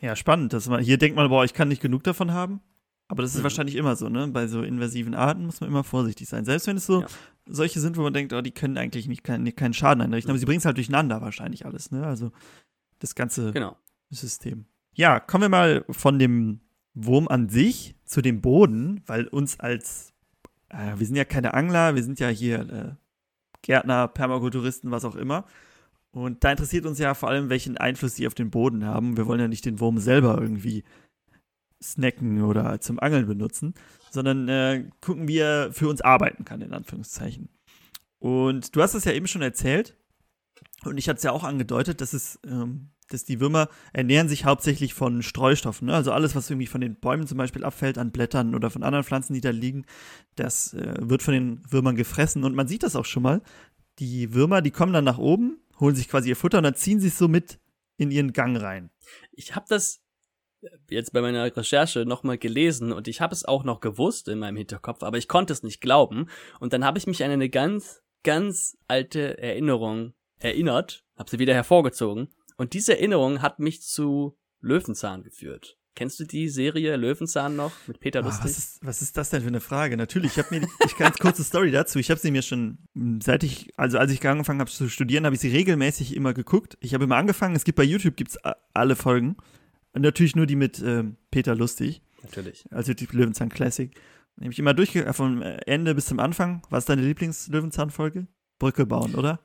Speaker 1: Ja, spannend. Dass man, hier denkt man, boah, ich kann nicht genug davon haben. Aber das ist
Speaker 2: Mhm.
Speaker 1: wahrscheinlich immer so, ne? Bei so invasiven Arten muss man immer vorsichtig sein. Selbst wenn es so
Speaker 2: Ja.
Speaker 1: solche sind, wo man denkt, oh, die können eigentlich nicht keinen, keinen Schaden einrichten, aber sie bringen es halt durcheinander wahrscheinlich alles, ne? Also das ganze
Speaker 2: Genau.
Speaker 1: System. Ja, kommen wir mal von dem Wurm an sich zu dem Boden, weil uns als, äh, wir sind ja keine Angler, wir sind ja hier äh, Gärtner, Permakulturisten, was auch immer. Und da interessiert uns ja vor allem, welchen Einfluss sie auf den Boden haben. Wir wollen ja nicht den Wurm selber irgendwie snacken oder zum Angeln benutzen, sondern äh, gucken, wie er für uns arbeiten kann, in Anführungszeichen. Und du hast es ja eben schon erzählt, und ich hatte es ja auch angedeutet, dass es, ähm, dass die Würmer ernähren sich hauptsächlich von Streustoffen. Ne? Also alles, was irgendwie von den Bäumen zum Beispiel abfällt, an Blättern oder von anderen Pflanzen, die da liegen, das äh, wird von den Würmern gefressen. Und man sieht das auch schon mal. Die Würmer, die kommen dann nach oben, holen sich quasi ihr Futter und dann ziehen sie es so mit in ihren Gang rein.
Speaker 2: Ich habe das jetzt bei meiner Recherche nochmal gelesen und ich habe es auch noch gewusst in meinem Hinterkopf, aber ich konnte es nicht glauben. Und dann habe ich mich an eine ganz, ganz alte Erinnerung erinnert, habe sie wieder hervorgezogen. Und diese Erinnerung hat mich zu Löwenzahn geführt. Kennst du die Serie Löwenzahn noch mit Peter
Speaker 1: Ah,
Speaker 2: Lustig?
Speaker 1: was, ist, was ist das denn für eine Frage? Natürlich, ich habe mir, ich ganz kurze Story dazu. Ich habe sie mir schon, seit ich, also als ich angefangen habe zu studieren, habe ich sie regelmäßig immer geguckt. Ich habe immer angefangen. Es gibt bei YouTube gibt's alle Folgen und natürlich nur die mit ähm, Peter Lustig,
Speaker 2: Natürlich.
Speaker 1: also die Löwenzahn Classic. Nehme ich immer durch äh, vom Ende bis zum Anfang. Was ist deine Lieblings-Löwenzahn-Folge? Brücke bauen, oder?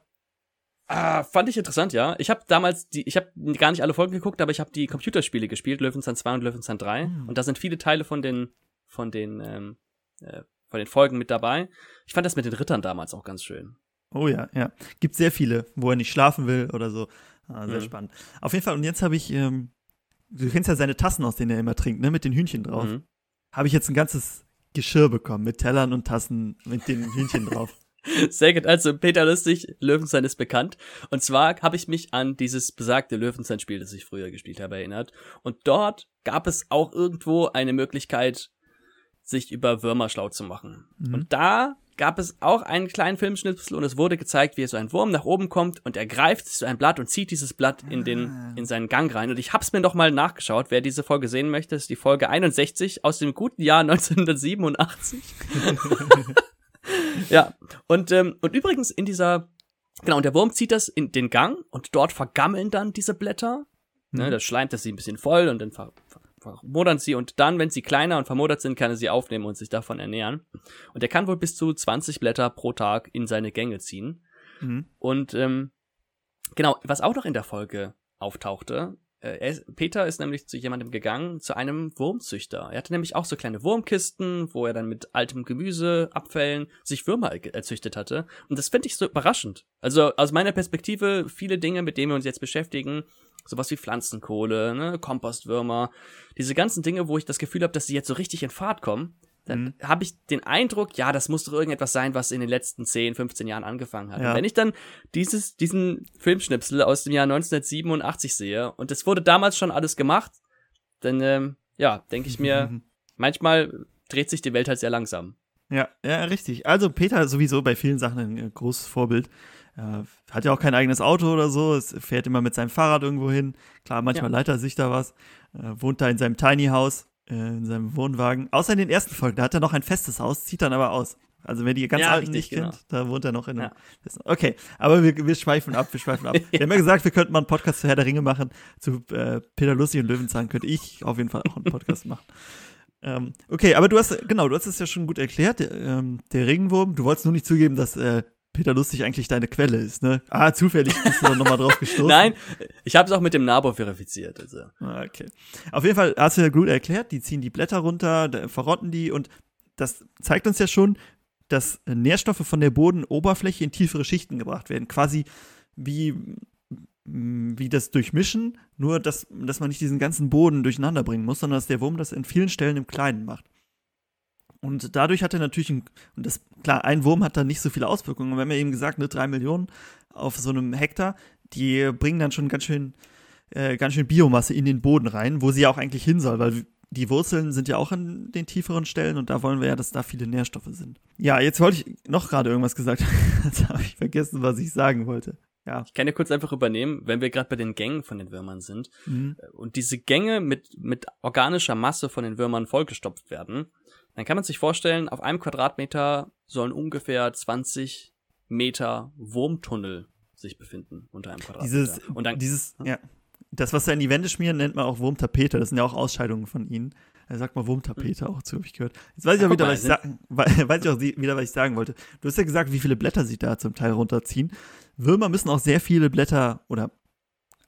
Speaker 2: Ah, fand ich interessant, ja. Ich habe damals die, ich habe gar nicht alle Folgen geguckt, aber ich habe die Computerspiele gespielt, Löwenzahn 2 und Löwenzahn 3.
Speaker 1: Hm.
Speaker 2: Und da sind viele Teile von den, von den, ähm, äh, von den Folgen mit dabei. Ich fand das mit den Rittern damals auch ganz schön.
Speaker 1: Oh ja, ja. Gibt sehr viele, wo er nicht schlafen will oder so. Ah, sehr
Speaker 2: Mhm.
Speaker 1: spannend. Auf jeden Fall, und jetzt habe ich, ähm, du kennst ja seine Tassen, aus denen er immer trinkt, ne? Mit den Hühnchen drauf.
Speaker 2: Mhm.
Speaker 1: Habe ich jetzt ein ganzes Geschirr bekommen mit Tellern und Tassen mit den Hühnchen drauf.
Speaker 2: Sehr gut. Also Peter Lustig, Löwenzahn ist bekannt. Und zwar habe ich mich an dieses besagte Löwenzahn-Spiel, das ich früher gespielt habe, erinnert. Und dort gab es auch irgendwo eine Möglichkeit, sich über Würmer schlau zu machen.
Speaker 1: Mhm.
Speaker 2: Und da gab es auch einen kleinen Filmschnipsel und es wurde gezeigt, wie so ein Wurm nach oben kommt und er greift so ein Blatt und zieht dieses Blatt in den
Speaker 1: Ah.
Speaker 2: in seinen Gang rein. Und ich hab's mir noch mal nachgeschaut. Wer diese Folge sehen möchte, ist die Folge 61 aus dem guten Jahr 1987. ja, und, ähm, und übrigens in dieser, genau, und der Wurm zieht das in den Gang und dort vergammeln dann diese Blätter. Ne,
Speaker 1: Mhm.
Speaker 2: das schleimt das sie ein bisschen voll und dann ver vermodern sie und dann, wenn sie kleiner und vermodert sind, kann er sie aufnehmen und sich davon ernähren. Und er kann wohl bis zu 20 Blätter pro Tag in seine Gänge ziehen.
Speaker 1: Mhm.
Speaker 2: Und ähm, genau, was auch noch in der Folge auftauchte, äh, er Peter ist nämlich zu jemandem gegangen, zu einem Wurmzüchter. Er hatte nämlich auch so kleine Wurmkisten, wo er dann mit altem Gemüse, Abfällen sich Würmer er- erzüchtet hatte. Und das finde ich so überraschend. Also aus meiner Perspektive, viele Dinge, mit denen wir uns jetzt beschäftigen, sowas wie Pflanzenkohle, ne, Kompostwürmer, diese ganzen Dinge, wo ich das Gefühl habe, dass sie jetzt so richtig in Fahrt kommen, dann
Speaker 1: Mhm.
Speaker 2: habe ich den Eindruck, ja, das muss doch irgendetwas sein, was in den letzten 10, 15 Jahren angefangen hat.
Speaker 1: Ja.
Speaker 2: Und wenn ich dann dieses, diesen Filmschnipsel aus dem Jahr 1987 sehe und es wurde damals schon alles gemacht, dann, ähm, ja, denke ich mir,
Speaker 1: Mhm.
Speaker 2: manchmal dreht sich die Welt halt sehr langsam.
Speaker 1: Ja, ja, richtig. Also Peter sowieso bei vielen Sachen ein äh, großes Vorbild. Äh, hat ja auch kein eigenes Auto oder so. Es fährt immer mit seinem Fahrrad irgendwo hin. Klar, manchmal
Speaker 2: Ja.
Speaker 1: leiht er sich da was. Äh, wohnt da in seinem Tiny House, äh, in seinem Wohnwagen. Außer in den ersten Folgen, da hat er noch ein festes Haus, zieht dann aber aus. Also wer die ganz
Speaker 2: Ja,
Speaker 1: alten
Speaker 2: richtig,
Speaker 1: nicht
Speaker 2: genau.
Speaker 1: kennt, da wohnt er noch in einem.
Speaker 2: Ja.
Speaker 1: Okay, aber wir, wir schweifen ab, wir schweifen ab. Wir haben ja gesagt, wir könnten mal einen Podcast zu Herr der Ringe machen. Zu äh, Peter Lustig und Löwenzahn könnte ich auf jeden Fall auch einen Podcast machen. Ähm, okay, aber du hast, genau, du hast es ja schon gut erklärt, der, ähm, der Regenwurm. Du wolltest nur nicht zugeben, dass äh, Peter Lustig eigentlich deine Quelle ist, ne? Ah, zufällig bist du dann nochmal drauf gestoßen.
Speaker 2: Nein, ich habe es auch mit dem Nabo verifiziert. Also.
Speaker 1: Ah, okay. Auf jeden Fall hast du ja gut erklärt, die ziehen die Blätter runter, verrotten die und das zeigt uns ja schon, dass Nährstoffe von der Bodenoberfläche in tiefere Schichten gebracht werden. Quasi wie, wie das Durchmischen, nur dass, dass man nicht diesen ganzen Boden durcheinander bringen muss, sondern dass der Wurm das in vielen Stellen im Kleinen macht. Und dadurch hat er natürlich, ein, und das, klar, ein Wurm hat da nicht so viele Auswirkungen. Wir haben ja eben gesagt, ne, drei Millionen auf so einem Hektar, die bringen dann schon ganz schön, äh, ganz schön Biomasse in den Boden rein, wo sie ja auch eigentlich hin soll, weil die Wurzeln sind ja auch an den tieferen Stellen und da wollen wir ja, dass da viele Nährstoffe sind. Ja, jetzt wollte ich noch gerade irgendwas gesagt. jetzt habe ich vergessen, was ich sagen wollte. Ja.
Speaker 2: Ich kann ja kurz einfach übernehmen, wenn wir gerade bei den Gängen von den Würmern sind mhm. und diese Gänge mit, mit organischer Masse von den Würmern vollgestopft werden, dann kann man sich vorstellen, auf einem Quadratmeter sollen ungefähr 20 Meter Wurmtunnel sich befinden unter einem Quadratmeter.
Speaker 1: Dieses, und dann, dieses, ja, das, was da in die Wände schmieren, nennt man auch Wurmtapete. Das sind ja auch Ausscheidungen von ihnen. Er sagt mal Wurmtapete auch zu, habe ich gehört. Jetzt weiß ich auch wieder, was ich sagen, weiß ich auch wieder, was ich sagen wollte. Du hast ja gesagt, wie viele Blätter sie da zum Teil runterziehen. Würmer müssen auch sehr viele Blätter oder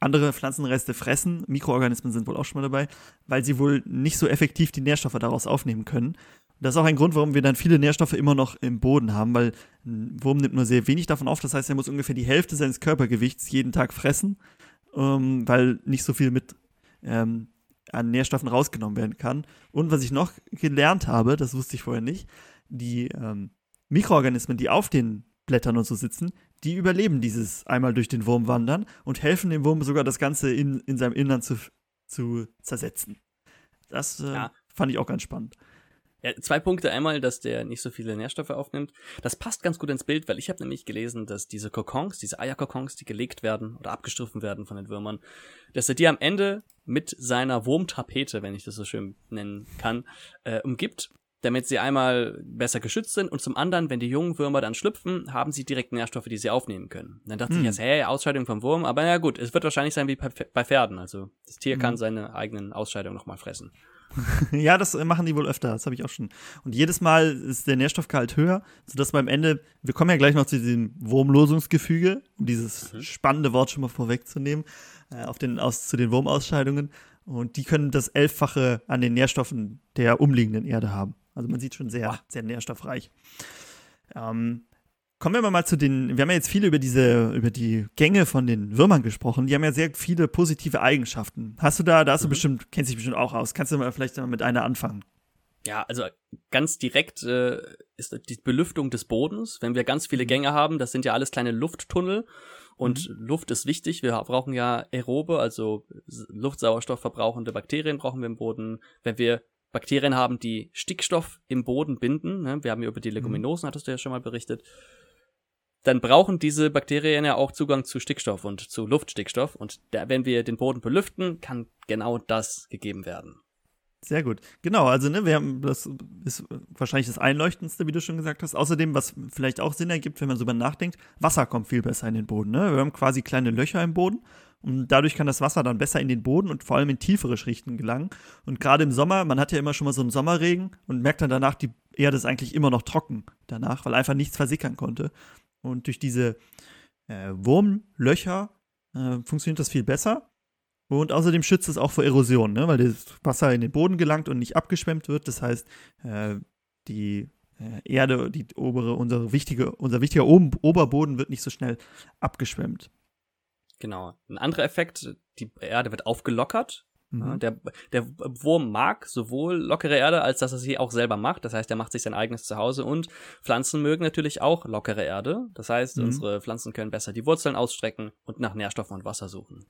Speaker 1: andere Pflanzenreste fressen. Mikroorganismen sind wohl auch schon mal dabei, weil sie wohl nicht so effektiv die Nährstoffe daraus aufnehmen können. Das ist auch ein Grund, warum wir dann viele Nährstoffe immer noch im Boden haben, weil ein Wurm nimmt nur sehr wenig davon auf. Das heißt, er muss ungefähr die Hälfte seines Körpergewichts jeden Tag fressen, ähm, weil nicht so viel mit ähm, an Nährstoffen rausgenommen werden kann. Und was ich noch gelernt habe, das wusste ich vorher nicht, die ähm, Mikroorganismen, die auf den Blättern und so sitzen, die überleben dieses einmal durch den Wurm wandern und helfen dem Wurm sogar das Ganze in, in seinem Innern zu, zu zersetzen. Das äh, ja. fand ich auch ganz spannend.
Speaker 2: Ja, zwei Punkte. Einmal, dass der nicht so viele Nährstoffe aufnimmt. Das passt ganz gut ins Bild, weil ich habe nämlich gelesen, dass diese Kokons, diese Eierkokons, die gelegt werden oder abgestriffen werden von den Würmern, dass er die am Ende mit seiner Wurmtapete, wenn ich das so schön nennen kann, äh, umgibt damit sie einmal besser geschützt sind und zum anderen, wenn die jungen Würmer dann schlüpfen, haben sie direkt Nährstoffe, die sie aufnehmen können. dann dachte hm. ich jetzt, hey, Ausscheidung vom Wurm, aber ja gut, es wird wahrscheinlich sein wie bei Pferden, also das Tier hm. kann seine eigenen Ausscheidungen nochmal fressen.
Speaker 1: ja, das machen die wohl öfter, das habe ich auch schon. Und jedes Mal ist der Nährstoffgehalt höher, sodass beim Ende, wir kommen ja gleich noch zu diesem Wurmlosungsgefüge, um dieses mhm. spannende Wort schon mal vorwegzunehmen, äh, auf den, aus, zu den Wurmausscheidungen. Und die können das Elffache an den Nährstoffen der umliegenden Erde haben. Also man sieht schon sehr, sehr nährstoffreich. Ähm, kommen wir mal zu den, wir haben ja jetzt viel über diese, über die Gänge von den Würmern gesprochen. Die haben ja sehr viele positive Eigenschaften. Hast du da, da hast du mhm. bestimmt, kennst dich bestimmt auch aus. Kannst du mal vielleicht mal mit einer anfangen?
Speaker 2: Ja, also ganz direkt äh, ist die Belüftung des Bodens. Wenn wir ganz viele mhm. Gänge haben, das sind ja alles kleine Lufttunnel. Und mhm. Luft ist wichtig. Wir brauchen ja aerobe, also Luftsauerstoff verbrauchende Bakterien brauchen wir im Boden. Wenn wir Bakterien haben, die Stickstoff im Boden binden. Ne? Wir haben ja über die mhm. Leguminosen, hattest du ja schon mal berichtet. Dann brauchen diese Bakterien ja auch Zugang zu Stickstoff und zu Luftstickstoff. Und da, wenn wir den Boden belüften, kann genau das gegeben werden.
Speaker 1: Sehr gut. Genau, also ne, wir haben, das ist wahrscheinlich das Einleuchtendste, wie du schon gesagt hast. Außerdem, was vielleicht auch Sinn ergibt, wenn man so über nachdenkt, Wasser kommt viel besser in den Boden. Ne? Wir haben quasi kleine Löcher im Boden und dadurch kann das Wasser dann besser in den Boden und vor allem in tiefere Schichten gelangen. Und gerade im Sommer, man hat ja immer schon mal so einen Sommerregen und merkt dann danach, die Erde ist eigentlich immer noch trocken danach, weil einfach nichts versickern konnte. Und durch diese äh, Wurmlöcher äh, funktioniert das viel besser. Und außerdem schützt es auch vor Erosion, ne? weil das Wasser in den Boden gelangt und nicht abgeschwemmt wird. Das heißt, äh, die äh, Erde, die obere, unsere wichtige, unser wichtiger Oberboden wird nicht so schnell abgeschwemmt.
Speaker 2: Genau. Ein anderer Effekt, die Erde wird aufgelockert. Mhm. Der, der Wurm mag sowohl lockere Erde, als dass er sie auch selber macht. Das heißt, er macht sich sein eigenes Zuhause und Pflanzen mögen natürlich auch lockere Erde. Das heißt, mhm. unsere Pflanzen können besser die Wurzeln ausstrecken und nach Nährstoffen und Wasser suchen.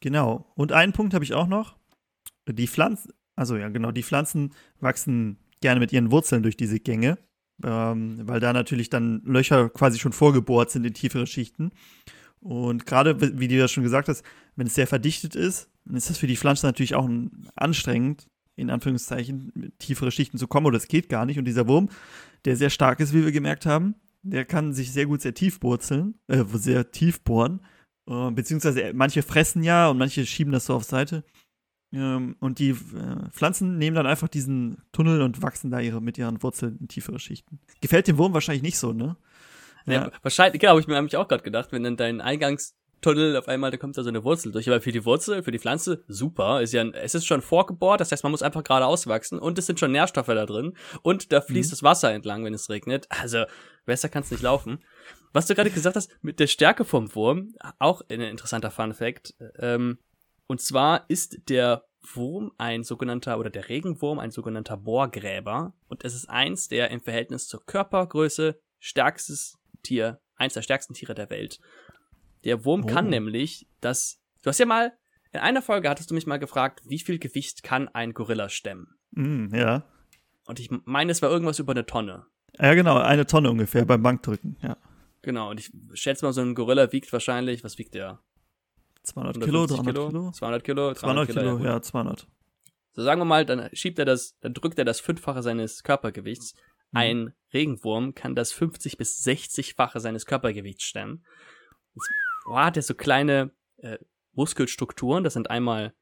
Speaker 1: Genau. Und einen Punkt habe ich auch noch. Die Pflanzen, also ja, genau, die Pflanzen wachsen gerne mit ihren Wurzeln durch diese Gänge, ähm, weil da natürlich dann Löcher quasi schon vorgebohrt sind in tiefere Schichten. Und gerade, wie du ja schon gesagt hast, wenn es sehr verdichtet ist, dann ist das für die Pflanze natürlich auch anstrengend, in Anführungszeichen, tiefere Schichten zu kommen, oder es geht gar nicht. Und dieser Wurm, der sehr stark ist, wie wir gemerkt haben, der kann sich sehr gut sehr tief wurzeln, äh, sehr tief bohren. Äh, beziehungsweise manche fressen ja und manche schieben das so auf Seite. Ähm, und die äh, Pflanzen nehmen dann einfach diesen Tunnel und wachsen da ihre, mit ihren Wurzeln in tiefere Schichten. Gefällt dem Wurm wahrscheinlich nicht so, ne?
Speaker 2: Ja. wahrscheinlich, genau, habe ich mir nämlich auch gerade gedacht, wenn dann dein Eingangstunnel auf einmal, da kommt da so eine Wurzel durch. Aber für die Wurzel, für die Pflanze, super. Ist ja, es ist schon vorgebohrt, das heißt, man muss einfach gerade auswachsen und es sind schon Nährstoffe da drin und da fließt mhm. das Wasser entlang, wenn es regnet. Also, besser kann es nicht laufen. Was du gerade gesagt hast, mit der Stärke vom Wurm, auch ein interessanter Fun Fact. Ähm, und zwar ist der Wurm ein sogenannter, oder der Regenwurm ein sogenannter Bohrgräber. Und es ist eins der im Verhältnis zur Körpergröße stärkstes Tier, eins der stärksten Tiere der Welt. Der Wurm oh. kann nämlich das, du hast ja mal, in einer Folge hattest du mich mal gefragt, wie viel Gewicht kann ein Gorilla stemmen?
Speaker 1: Mm, ja.
Speaker 2: Und ich meine, es war irgendwas über eine Tonne.
Speaker 1: Ja, genau, eine Tonne ungefähr beim Bankdrücken, ja.
Speaker 2: Genau, und ich schätze mal, so ein Gorilla wiegt wahrscheinlich, was wiegt der?
Speaker 1: 200 Kilo, 300 Kilo?
Speaker 2: Kilo? 200 Kilo,
Speaker 1: 200 Kilo, Kilo ja, 200.
Speaker 2: So sagen wir mal, dann schiebt er das, dann drückt er das Fünffache seines Körpergewichts. Mhm. Ein Regenwurm kann das 50 bis 60-fache seines Körpergewichts stemmen. Jetzt oh, hat er so kleine äh, Muskelstrukturen, das sind einmal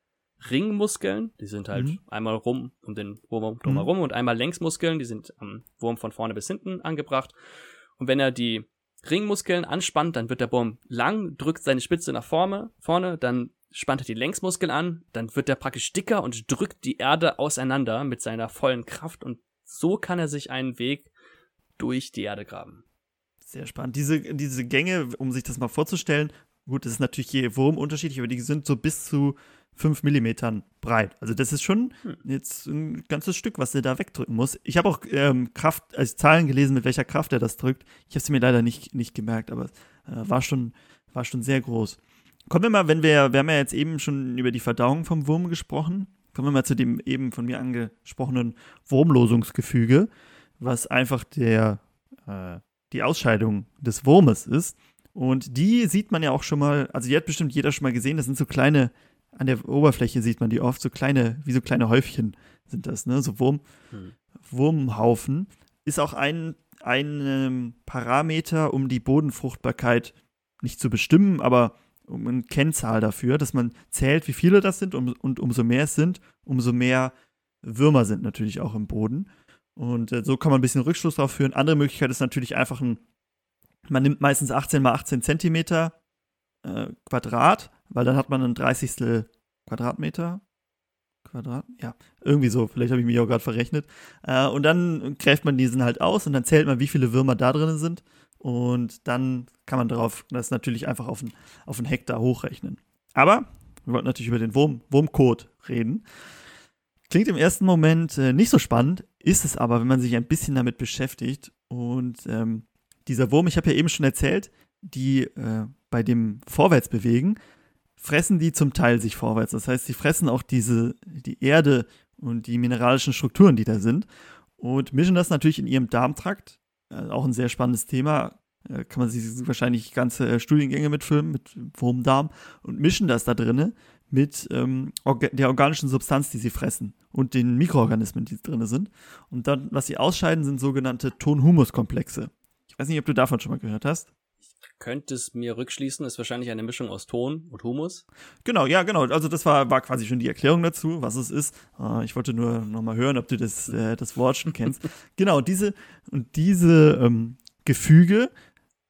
Speaker 2: Ringmuskeln, die sind halt mhm. einmal rum um den Wurm drumherum mhm. und einmal Längsmuskeln, die sind am Wurm von vorne bis hinten angebracht. Und wenn er die Ringmuskeln anspannt, dann wird der Wurm lang, drückt seine Spitze nach vorne, vorne, dann spannt er die Längsmuskeln an, dann wird er praktisch dicker und drückt die Erde auseinander mit seiner vollen Kraft und so kann er sich einen Weg durch die Erde graben.
Speaker 1: Sehr spannend. Diese, diese Gänge, um sich das mal vorzustellen, gut, das ist natürlich je Wurm unterschiedlich, aber die sind so bis zu 5 Millimetern breit. Also das ist schon hm. jetzt ein ganzes Stück, was er da wegdrücken muss. Ich habe auch ähm, Kraft, als Zahlen gelesen, mit welcher Kraft er das drückt. Ich habe sie mir leider nicht, nicht gemerkt, aber äh, war, schon, war schon sehr groß. Kommen wir mal, wenn wir, wir haben ja jetzt eben schon über die Verdauung vom Wurm gesprochen, kommen wir mal zu dem eben von mir angesprochenen Wurmlosungsgefüge, was einfach der, äh, die Ausscheidung des Wurmes ist. Und die sieht man ja auch schon mal, also die hat bestimmt jeder schon mal gesehen, das sind so kleine an der Oberfläche sieht man die oft, so kleine, wie so kleine Häufchen sind das, ne? So Wurm, hm. Wurmhaufen. Ist auch ein, ein ähm, Parameter, um die Bodenfruchtbarkeit nicht zu bestimmen, aber um eine Kennzahl dafür, dass man zählt, wie viele das sind und, und umso mehr es sind, umso mehr Würmer sind natürlich auch im Boden. Und äh, so kann man ein bisschen Rückschluss darauf führen. Andere Möglichkeit ist natürlich einfach ein, man nimmt meistens 18 mal 18 Zentimeter äh, Quadrat, weil dann hat man ein 30. Quadratmeter. Quadrat, ja, irgendwie so, vielleicht habe ich mich auch gerade verrechnet. Äh, und dann greift man diesen halt aus und dann zählt man, wie viele Würmer da drin sind. Und dann kann man darauf das natürlich einfach auf einen, auf einen Hektar hochrechnen. Aber wir wollten natürlich über den Wurm, Wurmcode reden. Klingt im ersten Moment äh, nicht so spannend, ist es aber, wenn man sich ein bisschen damit beschäftigt. Und ähm, dieser Wurm, ich habe ja eben schon erzählt, die äh, bei dem Vorwärtsbewegen fressen die zum Teil sich vorwärts. Das heißt, sie fressen auch diese, die Erde und die mineralischen Strukturen, die da sind und mischen das natürlich in ihrem Darmtrakt. Äh, auch ein sehr spannendes Thema. Äh, kann man sich wahrscheinlich ganze äh, Studiengänge mitfilmen mit Wurmdarm und mischen das da drinnen mit ähm, orga der organischen Substanz, die sie fressen und den Mikroorganismen, die drin sind. Und dann, was sie ausscheiden, sind sogenannte Ton-Humus-Komplexe. Ich weiß nicht, ob du davon schon mal gehört hast
Speaker 2: könnte es mir rückschließen, ist wahrscheinlich eine Mischung aus Ton und Humus.
Speaker 1: Genau, ja, genau. Also das war, war quasi schon die Erklärung dazu, was es ist. Uh, ich wollte nur noch mal hören, ob du das, äh, das Wort schon kennst. genau, diese und diese ähm, Gefüge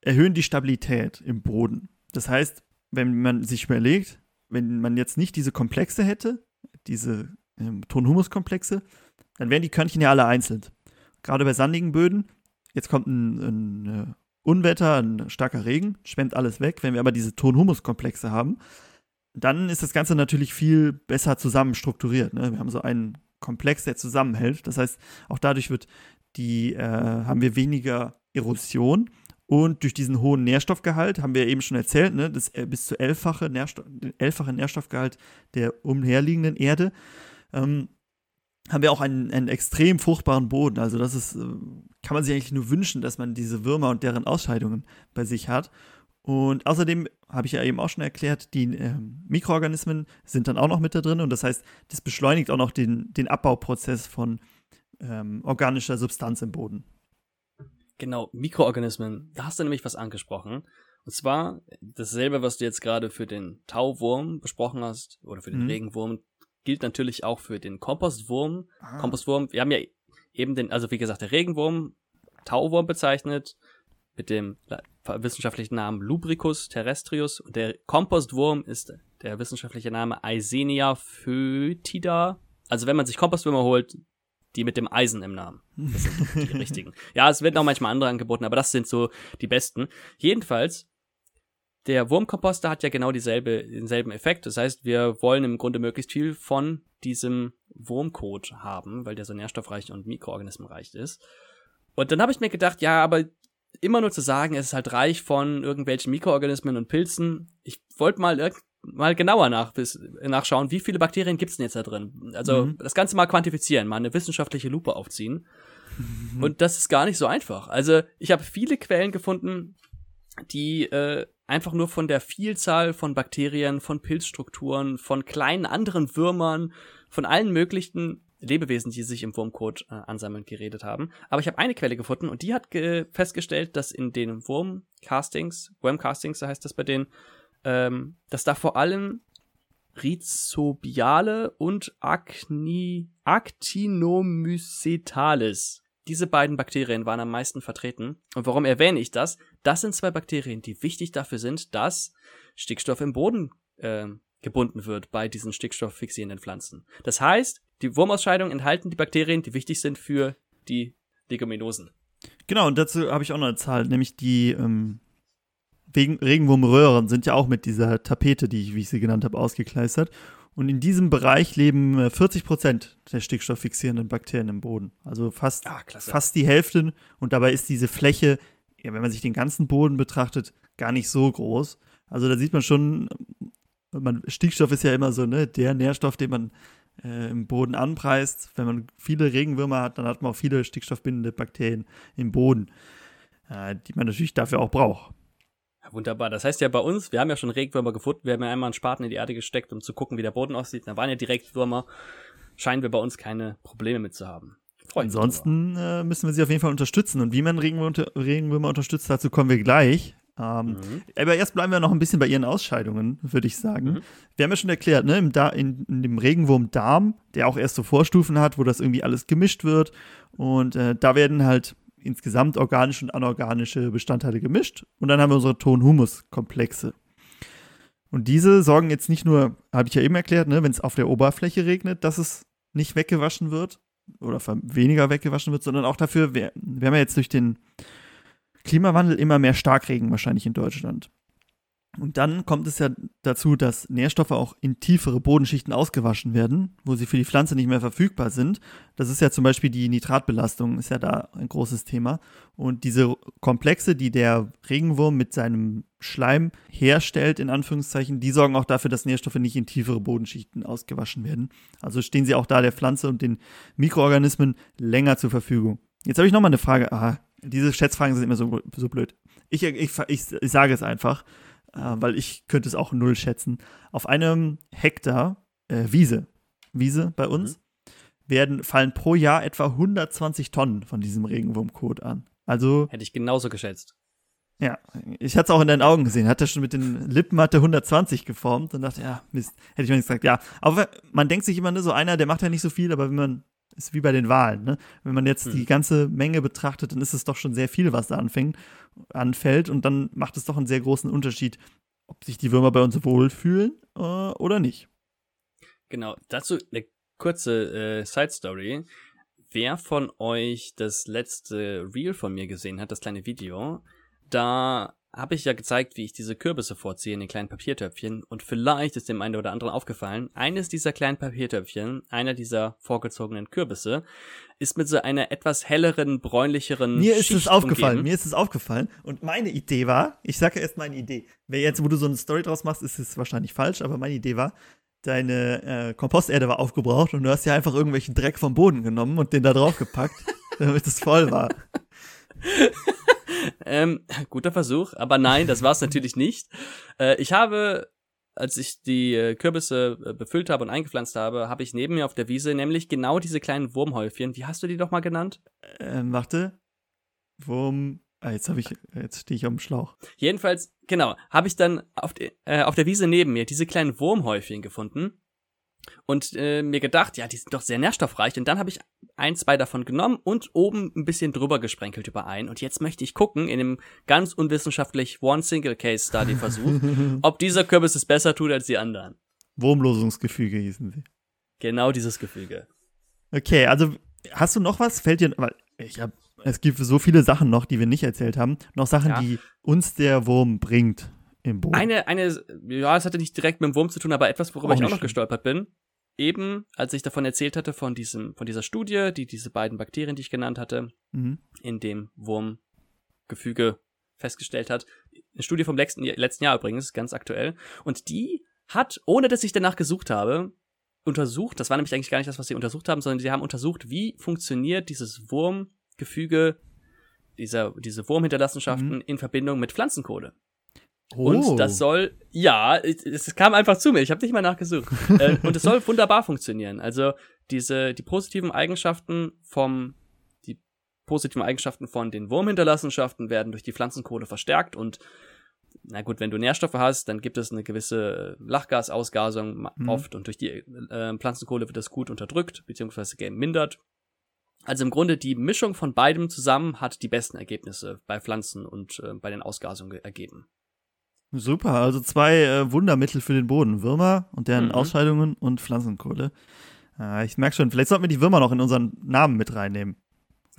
Speaker 1: erhöhen die Stabilität im Boden. Das heißt, wenn man sich überlegt, wenn man jetzt nicht diese Komplexe hätte, diese ähm, Ton-Humus-Komplexe, dann wären die Körnchen ja alle einzeln. Gerade bei sandigen Böden, jetzt kommt ein, ein, ein äh, Unwetter, ein starker Regen, schwemmt alles weg. Wenn wir aber diese Ton-Humus-Komplexe haben, dann ist das Ganze natürlich viel besser zusammen strukturiert. Ne? Wir haben so einen Komplex, der zusammenhält. Das heißt, auch dadurch wird die, äh, haben wir weniger Erosion. Und durch diesen hohen Nährstoffgehalt, haben wir eben schon erzählt, ne, das äh, bis zu elffache, Nährstoff, elffache Nährstoffgehalt der umherliegenden Erde, ähm, haben wir auch einen, einen extrem fruchtbaren Boden. Also das ist, äh, kann man sich eigentlich nur wünschen, dass man diese Würmer und deren Ausscheidungen bei sich hat. Und außerdem habe ich ja eben auch schon erklärt, die äh, Mikroorganismen sind dann auch noch mit da drin und das heißt, das beschleunigt auch noch den, den Abbauprozess von ähm, organischer Substanz im Boden.
Speaker 2: Genau, Mikroorganismen. Da hast du nämlich was angesprochen. Und zwar dasselbe, was du jetzt gerade für den Tauwurm besprochen hast oder für den mhm. Regenwurm, gilt natürlich auch für den Kompostwurm. Ah. Kompostwurm, wir haben ja eben den, also wie gesagt, der Regenwurm, Tauwurm bezeichnet. mit dem wissenschaftlichen Namen Lubricus terrestrius und der Kompostwurm ist der wissenschaftliche Name Eisenia foetida. Also wenn man sich Kompostwürmer holt, die mit dem Eisen im Namen. Das sind die richtigen. Ja, es werden auch manchmal andere angeboten, aber das sind so die besten. Jedenfalls, der Wurmkomposter hat ja genau dieselbe, denselben Effekt. Das heißt, wir wollen im Grunde möglichst viel von diesem Wurmkot haben, weil der so nährstoffreich und mikroorganismenreich ist. Und dann habe ich mir gedacht, ja, aber immer nur zu sagen, es ist halt reich von irgendwelchen Mikroorganismen und Pilzen. Ich wollte mal mal genauer nach, nachschauen, wie viele Bakterien gibt's denn jetzt da drin? Also mhm. das Ganze mal quantifizieren, mal eine wissenschaftliche Lupe aufziehen. Mhm. Und das ist gar nicht so einfach. Also ich habe viele Quellen gefunden, die äh, einfach nur von der Vielzahl von Bakterien, von Pilzstrukturen, von kleinen anderen Würmern, von allen möglichen Lebewesen, die sich im Wurmkot äh, ansammeln, geredet haben. Aber ich habe eine Quelle gefunden und die hat festgestellt, dass in den Wurmcastings, Wormcastings, so heißt das bei denen, ähm, dass da vor allem Rhizobiale und Acni Actinomycetales. Diese beiden Bakterien waren am meisten vertreten. Und warum erwähne ich das? Das sind zwei Bakterien, die wichtig dafür sind, dass Stickstoff im Boden äh, gebunden wird bei diesen stickstofffixierenden Pflanzen. Das heißt, die Wurmausscheidungen enthalten die Bakterien, die wichtig sind für die Leguminosen.
Speaker 1: Genau, und dazu habe ich auch noch eine Zahl, nämlich die ähm, Regenwurmröhren sind ja auch mit dieser Tapete, die ich, wie ich sie genannt habe, ausgekleistert. Und in diesem Bereich leben 40 äh, Prozent der stickstofffixierenden Bakterien im Boden. Also fast, ah, fast die Hälfte. Und dabei ist diese Fläche, ja, wenn man sich den ganzen Boden betrachtet, gar nicht so groß. Also da sieht man schon, man, Stickstoff ist ja immer so, ne, der Nährstoff, den man äh, im Boden anpreist. Wenn man viele Regenwürmer hat, dann hat man auch viele stickstoffbindende Bakterien im Boden, äh, die man natürlich dafür auch braucht.
Speaker 2: Wunderbar. Das heißt ja bei uns, wir haben ja schon Regenwürmer gefunden, wir haben ja einmal einen Spaten in die Erde gesteckt, um zu gucken, wie der Boden aussieht. Da waren ja direkt Würmer. Scheinen wir bei uns keine Probleme mit zu haben.
Speaker 1: Freut Ansonsten äh, müssen wir sie auf jeden Fall unterstützen. Und wie man Regenwürmer, Regenwürmer unterstützt, dazu kommen wir gleich. Ähm, mhm. Aber erst bleiben wir noch ein bisschen bei ihren Ausscheidungen, würde ich sagen. Mhm. Wir haben ja schon erklärt, ne, im da in, in, dem Regenwurmdarm, der auch erst so Vorstufen hat, wo das irgendwie alles gemischt wird. Und äh, da werden halt insgesamt organische und anorganische Bestandteile gemischt. Und dann haben wir unsere Ton-Humus-Komplexe. Und diese sorgen jetzt nicht nur, habe ich ja eben erklärt, ne, wenn es auf der Oberfläche regnet, dass es nicht weggewaschen wird oder weniger weggewaschen wird, sondern auch dafür, wir, wir haben ja jetzt durch den Klimawandel immer mehr Starkregen wahrscheinlich in Deutschland. Und dann kommt es ja dazu, dass Nährstoffe auch in tiefere Bodenschichten ausgewaschen werden, wo sie für die Pflanze nicht mehr verfügbar sind. Das ist ja zum Beispiel die Nitratbelastung, ist ja da ein großes Thema. Und diese Komplexe, die der Regenwurm mit seinem Schleim herstellt, in Anführungszeichen, die sorgen auch dafür, dass Nährstoffe nicht in tiefere Bodenschichten ausgewaschen werden. Also stehen sie auch da der Pflanze und den Mikroorganismen länger zur Verfügung. Jetzt habe ich nochmal eine Frage. Aha, diese Schätzfragen sind immer so, so blöd. Ich, ich, ich, ich sage es einfach äh, weil ich könnte es auch null schätzen. Auf einem Hektar äh, Wiese, Wiese bei uns, mhm. werden, fallen pro Jahr etwa 120 Tonnen von diesem Regenwurmkot an. Also.
Speaker 2: Hätte ich genauso geschätzt.
Speaker 1: Ja, ich hatte es auch in deinen Augen gesehen. Hat er schon mit den Lippen hatte 120 geformt und dachte, ja, Mist, hätte ich mal gesagt, ja. Aber man denkt sich immer, ne, so einer, der macht ja nicht so viel, aber wenn man ist wie bei den Wahlen. Ne? Wenn man jetzt hm. die ganze Menge betrachtet, dann ist es doch schon sehr viel, was da anfängt, anfällt. Und dann macht es doch einen sehr großen Unterschied, ob sich die Würmer bei uns wohlfühlen äh, oder nicht.
Speaker 2: Genau, dazu eine kurze äh, Side Story. Wer von euch das letzte Reel von mir gesehen hat, das kleine Video, da habe ich ja gezeigt, wie ich diese Kürbisse vorziehe in den kleinen Papiertöpfchen und vielleicht ist dem einen oder anderen aufgefallen, eines dieser kleinen Papiertöpfchen, einer dieser vorgezogenen Kürbisse, ist mit so einer etwas helleren, bräunlicheren
Speaker 1: Mir ist Schicht es aufgefallen, umgeben. mir ist es aufgefallen und meine Idee war, ich sage erst meine Idee, wer jetzt, wo du so eine Story draus machst, ist es wahrscheinlich falsch, aber meine Idee war, deine äh, Komposterde war aufgebraucht und du hast ja einfach irgendwelchen Dreck vom Boden genommen und den da drauf gepackt, damit es voll war.
Speaker 2: ähm, guter Versuch, aber nein, das war es natürlich nicht. Äh, ich habe, als ich die äh, Kürbisse äh, befüllt habe und eingepflanzt habe, habe ich neben mir auf der Wiese nämlich genau diese kleinen Wurmhäufchen. Wie hast du die doch mal genannt?
Speaker 1: Ähm, warte. Wurm. Ah, jetzt habe ich, jetzt stehe ich am Schlauch.
Speaker 2: Jedenfalls, genau, habe ich dann auf, die, äh, auf der Wiese neben mir diese kleinen Wurmhäufchen gefunden und äh, mir gedacht, ja, die sind doch sehr nährstoffreich. Und dann habe ich ein, zwei davon genommen und oben ein bisschen drüber gesprenkelt über einen. Und jetzt möchte ich gucken, in dem ganz unwissenschaftlich One-Single-Case-Study-Versuch, ob dieser Kürbis es besser tut als die anderen.
Speaker 1: Wurmlosungsgefüge hießen sie.
Speaker 2: Genau dieses Gefüge.
Speaker 1: Okay, also hast du noch was? Fällt dir, weil ich habe, es gibt so viele Sachen noch, die wir nicht erzählt haben. Noch Sachen,
Speaker 2: Ja.
Speaker 1: die uns der Wurm bringt im Boden.
Speaker 2: Eine, eine, ja, es hatte nicht direkt mit dem Wurm zu tun, aber etwas, worüber
Speaker 1: Auch
Speaker 2: ich auch noch
Speaker 1: schlimm.
Speaker 2: gestolpert bin. Eben, als ich davon erzählt hatte, von diesem, von dieser Studie, die diese beiden Bakterien, die ich genannt hatte,
Speaker 1: Mhm.
Speaker 2: in dem Wurmgefüge festgestellt hat. Eine Studie vom letzten, letzten Jahr übrigens, ganz aktuell. Und die hat, ohne dass ich danach gesucht habe, untersucht, das war nämlich eigentlich gar nicht das, was sie untersucht haben, sondern sie haben untersucht, wie funktioniert dieses Wurmgefüge, dieser, diese Wurmhinterlassenschaften in Verbindung mit Pflanzenkohle.
Speaker 1: Oh.
Speaker 2: Und das soll, ja, es, kam einfach zu mir, ich habe nicht mal nachgesucht. äh, und es soll wunderbar funktionieren. Also diese, die positiven Eigenschaften vom, die positiven Eigenschaften von den Wurmhinterlassenschaften werden durch die Pflanzenkohle verstärkt und na gut, wenn du Nährstoffe hast, dann gibt es eine gewisse Lachgasausgasung
Speaker 1: Mhm.
Speaker 2: oft und durch die äh, Pflanzenkohle wird das gut unterdrückt, beziehungsweise gemindert. Also im Grunde die Mischung von beidem zusammen hat die besten Ergebnisse bei Pflanzen und äh, bei den Ausgasungen ge- ergeben.
Speaker 1: Super, also zwei äh, Wundermittel für den Boden. Würmer und deren
Speaker 2: Mhm.
Speaker 1: Ausscheidungen und Pflanzenkohle. Äh, ich merke schon, vielleicht sollten wir die Würmer noch in unseren Namen mit reinnehmen.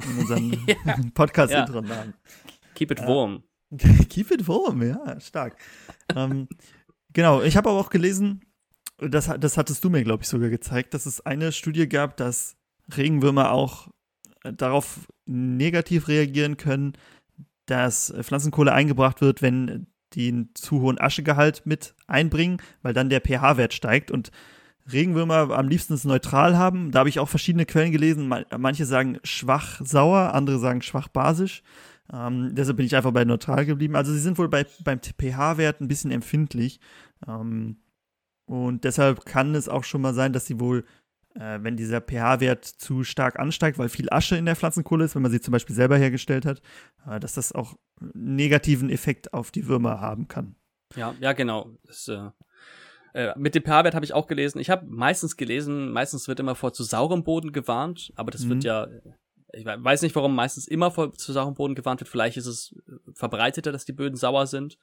Speaker 1: In unseren
Speaker 2: Ja.
Speaker 1: Podcast-Intro-Namen.
Speaker 2: Keep it
Speaker 1: Ja.
Speaker 2: warm.
Speaker 1: Keep it warm, ja, stark. ähm, genau, ich habe aber auch gelesen, das, das hattest du mir, glaube ich, sogar gezeigt, dass es eine Studie gab, dass Regenwürmer auch äh, darauf negativ reagieren können, dass äh, Pflanzenkohle eingebracht wird, wenn die einen zu hohen Aschegehalt mit einbringen, weil dann der pH-Wert steigt und Regenwürmer am liebsten es neutral haben. Da habe ich auch verschiedene Quellen gelesen. Ma- Manche sagen schwach sauer, andere sagen schwach basisch. Ähm, deshalb bin ich einfach bei neutral geblieben. Also sie sind wohl bei, beim pH-Wert ein bisschen empfindlich. Ähm, und deshalb kann es auch schon mal sein, dass sie wohl, äh, wenn dieser pH-Wert zu stark ansteigt, weil viel Asche in der Pflanzenkohle ist, wenn man sie zum Beispiel selber hergestellt hat, äh, dass das auch einen negativen Effekt auf die Würmer haben kann.
Speaker 2: Ja, ja, genau. Das, äh, äh, mit dem pH-Wert habe ich auch gelesen. Ich habe meistens gelesen, meistens wird immer vor zu saurem Boden gewarnt, aber das
Speaker 1: Mhm.
Speaker 2: wird ja, ich we- weiß nicht, warum meistens immer vor zu saurem Boden gewarnt wird. Vielleicht ist es verbreiteter, dass die Böden sauer sind.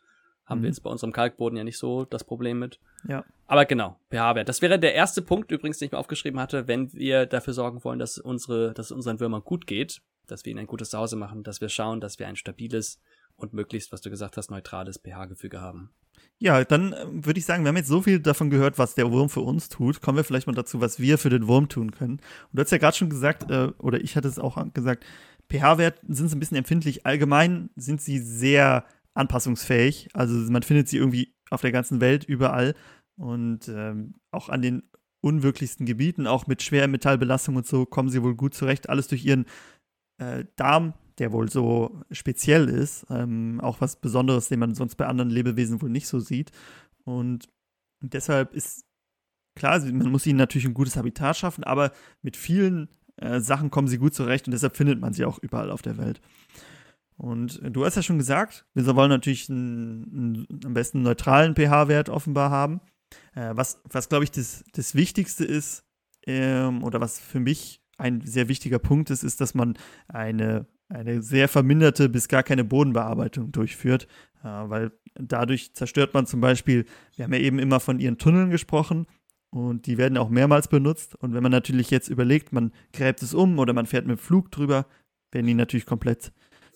Speaker 2: Haben
Speaker 1: Mhm.
Speaker 2: wir jetzt bei unserem Kalkboden ja nicht so das Problem mit.
Speaker 1: Ja.
Speaker 2: Aber genau, pH-Wert. Das wäre der erste Punkt übrigens, den ich mir aufgeschrieben hatte, wenn wir dafür sorgen wollen, dass unsere, dass es unseren Würmern gut geht, dass wir ihnen ein gutes Zuhause machen, dass wir schauen, dass wir ein stabiles und möglichst, was du gesagt hast, neutrales pH-Gefüge haben.
Speaker 1: Ja, dann äh, würde ich sagen, wir haben jetzt so viel davon gehört, was der Wurm für uns tut. Kommen wir vielleicht mal dazu, was wir für den Wurm tun können. Und du hast ja gerade schon gesagt, äh, oder ich hatte es auch gesagt, pH-Wert sind sie ein bisschen empfindlich. Allgemein sind sie sehr anpassungsfähig. Also man findet sie irgendwie auf der ganzen Welt überall und ähm, auch an den unwirklichsten Gebieten, auch mit Schwermetallbelastung und so, kommen sie wohl gut zurecht. Alles durch ihren äh, Darm, der wohl so speziell ist. Ähm, auch was Besonderes, den man sonst bei anderen Lebewesen wohl nicht so sieht. Und deshalb ist klar, man muss ihnen natürlich ein gutes Habitat schaffen, aber mit vielen äh, Sachen kommen sie gut zurecht und deshalb findet man sie auch überall auf der Welt. Und äh, du hast ja schon gesagt, wir wollen natürlich einen, einen, am besten einen neutralen pH-Wert offenbar haben. Äh, was, was glaube ich, das, das Wichtigste ist, ähm, oder was für mich ein sehr wichtiger Punkt ist, ist, dass man eine, eine sehr verminderte bis gar keine Bodenbearbeitung durchführt, äh, weil dadurch zerstört man zum Beispiel, wir haben ja eben immer von ihren Tunneln gesprochen und die werden auch mehrmals benutzt. Und wenn man natürlich jetzt überlegt, man gräbt es um oder man fährt mit dem Flug drüber, werden die natürlich komplett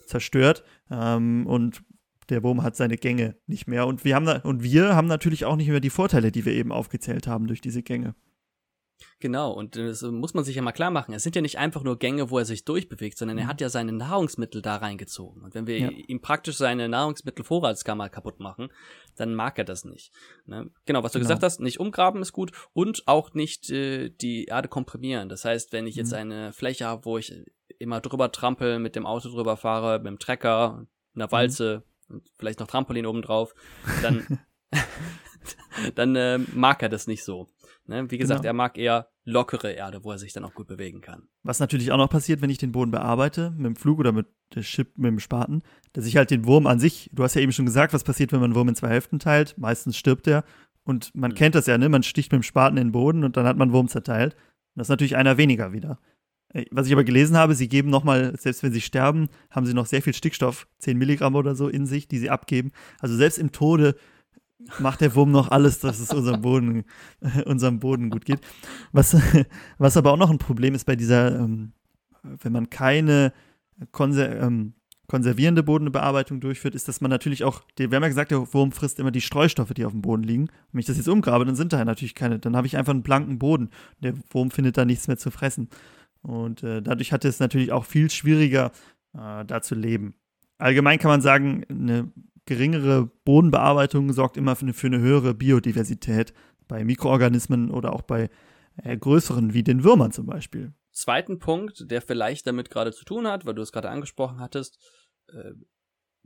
Speaker 1: zerstört ähm, und der Wurm hat seine Gänge nicht mehr. Und wir haben und wir haben natürlich auch nicht mehr die Vorteile, die wir eben aufgezählt haben durch diese Gänge.
Speaker 2: Genau, und das muss man sich ja mal klar machen. Es sind ja nicht einfach nur Gänge, wo er sich durchbewegt, sondern er
Speaker 1: Mhm.
Speaker 2: hat ja seine Nahrungsmittel da reingezogen. Und wenn wir
Speaker 1: Ja.
Speaker 2: ihm praktisch seine Nahrungsmittelvorratskammer kaputt machen, dann mag er das nicht. Ne? Genau, was du
Speaker 1: Genau.
Speaker 2: gesagt hast, nicht umgraben ist gut und auch nicht äh, die Erde komprimieren. Das heißt, wenn ich jetzt
Speaker 1: Mhm.
Speaker 2: eine Fläche habe, wo ich immer drüber trampel, mit dem Auto drüber fahre, mit dem Trecker, einer Walze und vielleicht noch Trampolin obendrauf, dann, dann äh, mag er das nicht so. Ne? Wie gesagt,
Speaker 1: Genau.
Speaker 2: er mag eher lockere Erde, wo er sich dann auch gut bewegen kann.
Speaker 1: Was natürlich auch noch passiert, wenn ich den Boden bearbeite, mit dem Flug oder mit der Chip, mit dem Spaten, dass ich halt den Wurm an sich, du hast ja eben schon gesagt, was passiert, wenn man einen Wurm in zwei Hälften teilt. Meistens stirbt er. Und man
Speaker 2: Mhm.
Speaker 1: kennt das ja, ne? Man sticht mit dem Spaten in den Boden und dann hat man einen Wurm zerteilt. Und das ist natürlich einer weniger wieder. Was ich aber gelesen habe, sie geben nochmal, selbst wenn sie sterben, haben sie noch sehr viel Stickstoff, 10 Milligramm oder so in sich, die sie abgeben. Also selbst im Tode macht der Wurm noch alles, dass es unserem Boden, unserem Boden gut geht. Was, was aber auch noch ein Problem ist bei dieser, ähm, wenn man keine Konser ähm, konservierende Bodenbearbeitung durchführt, ist, dass man natürlich auch, wir haben ja gesagt, der Wurm frisst immer die Streustoffe, die auf dem Boden liegen. Wenn ich das jetzt umgrabe, dann sind da natürlich keine, dann habe ich einfach einen blanken Boden. Der Wurm findet da nichts mehr zu fressen. Und äh, dadurch hat es natürlich auch viel schwieriger, äh, da zu leben. Allgemein kann man sagen, eine geringere Bodenbearbeitung sorgt immer für eine, für eine höhere Biodiversität bei Mikroorganismen oder auch bei äh, größeren, wie den Würmern zum Beispiel
Speaker 2: zweiten Punkt, der vielleicht damit gerade zu tun hat, weil du es gerade angesprochen hattest, äh,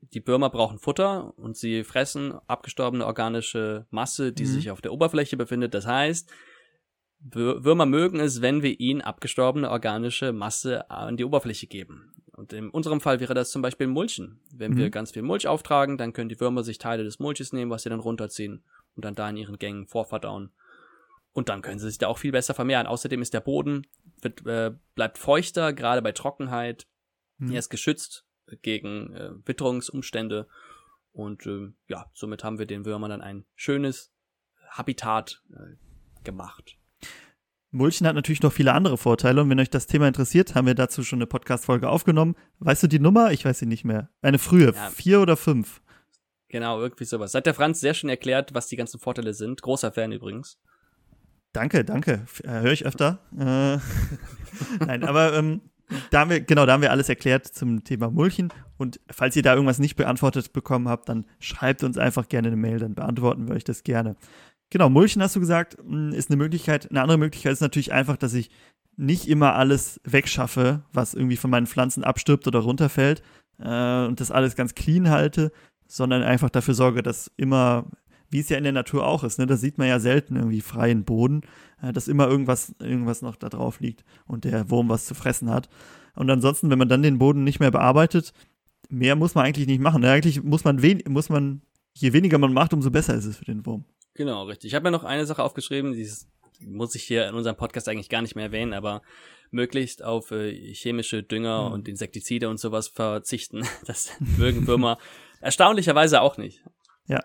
Speaker 2: die Würmer brauchen Futter und sie fressen abgestorbene organische Masse, die mhm. sich auf der Oberfläche befindet. Das heißt, Würmer mögen es, wenn wir ihnen abgestorbene organische Masse an die Oberfläche geben. Und in unserem Fall wäre das zum Beispiel Mulchen. Wenn mhm. wir ganz viel Mulch auftragen, dann können die Würmer sich Teile des Mulches nehmen, was sie dann runterziehen und dann da in ihren Gängen vorverdauen. Und dann können sie sich da auch viel besser vermehren. Außerdem ist der Boden, wird, äh, bleibt feuchter, gerade bei Trockenheit. Mhm. Er ist geschützt gegen äh, Witterungsumstände. Und äh, ja, somit haben wir den Würmern dann ein schönes Habitat äh, gemacht.
Speaker 1: Mulchen hat natürlich noch viele andere Vorteile und wenn euch das Thema interessiert, haben wir dazu schon eine Podcast-Folge aufgenommen. Weißt du die Nummer? Ich weiß sie nicht mehr. Eine frühe, ja. vier oder fünf.
Speaker 2: Genau, irgendwie sowas. Hat der Franz sehr schön erklärt, was die ganzen Vorteile sind. Großer Fan übrigens.
Speaker 1: Danke, danke. Äh, Höre ich öfter. Äh, Nein, aber ähm, da haben wir, genau, da haben wir alles erklärt zum Thema Mulchen. Und falls ihr da irgendwas nicht beantwortet bekommen habt, dann schreibt uns einfach gerne eine Mail, dann beantworten wir euch das gerne. Genau, Mulchen hast du gesagt, hm, ist eine Möglichkeit. Eine andere Möglichkeit ist natürlich einfach, dass ich nicht immer alles wegschaffe, was irgendwie von meinen Pflanzen abstirbt oder runterfällt äh, und das alles ganz clean halte, sondern einfach dafür sorge, dass immer wie es ja in der Natur auch ist. Ne? Da sieht man ja selten irgendwie freien Boden, äh, dass immer irgendwas, irgendwas noch da drauf liegt und der Wurm was zu fressen hat. Und ansonsten, wenn man dann den Boden nicht mehr bearbeitet, mehr muss man eigentlich nicht machen. Ne? Eigentlich muss man, muss man, je weniger man macht, umso besser ist es für den Wurm.
Speaker 2: Genau, richtig. Ich habe mir noch eine Sache aufgeschrieben, die muss ich hier in unserem Podcast eigentlich gar nicht mehr erwähnen, aber möglichst auf äh, chemische Dünger mhm. und Insektizide und sowas verzichten. Das mögen Würmer erstaunlicherweise auch nicht.
Speaker 1: Ja,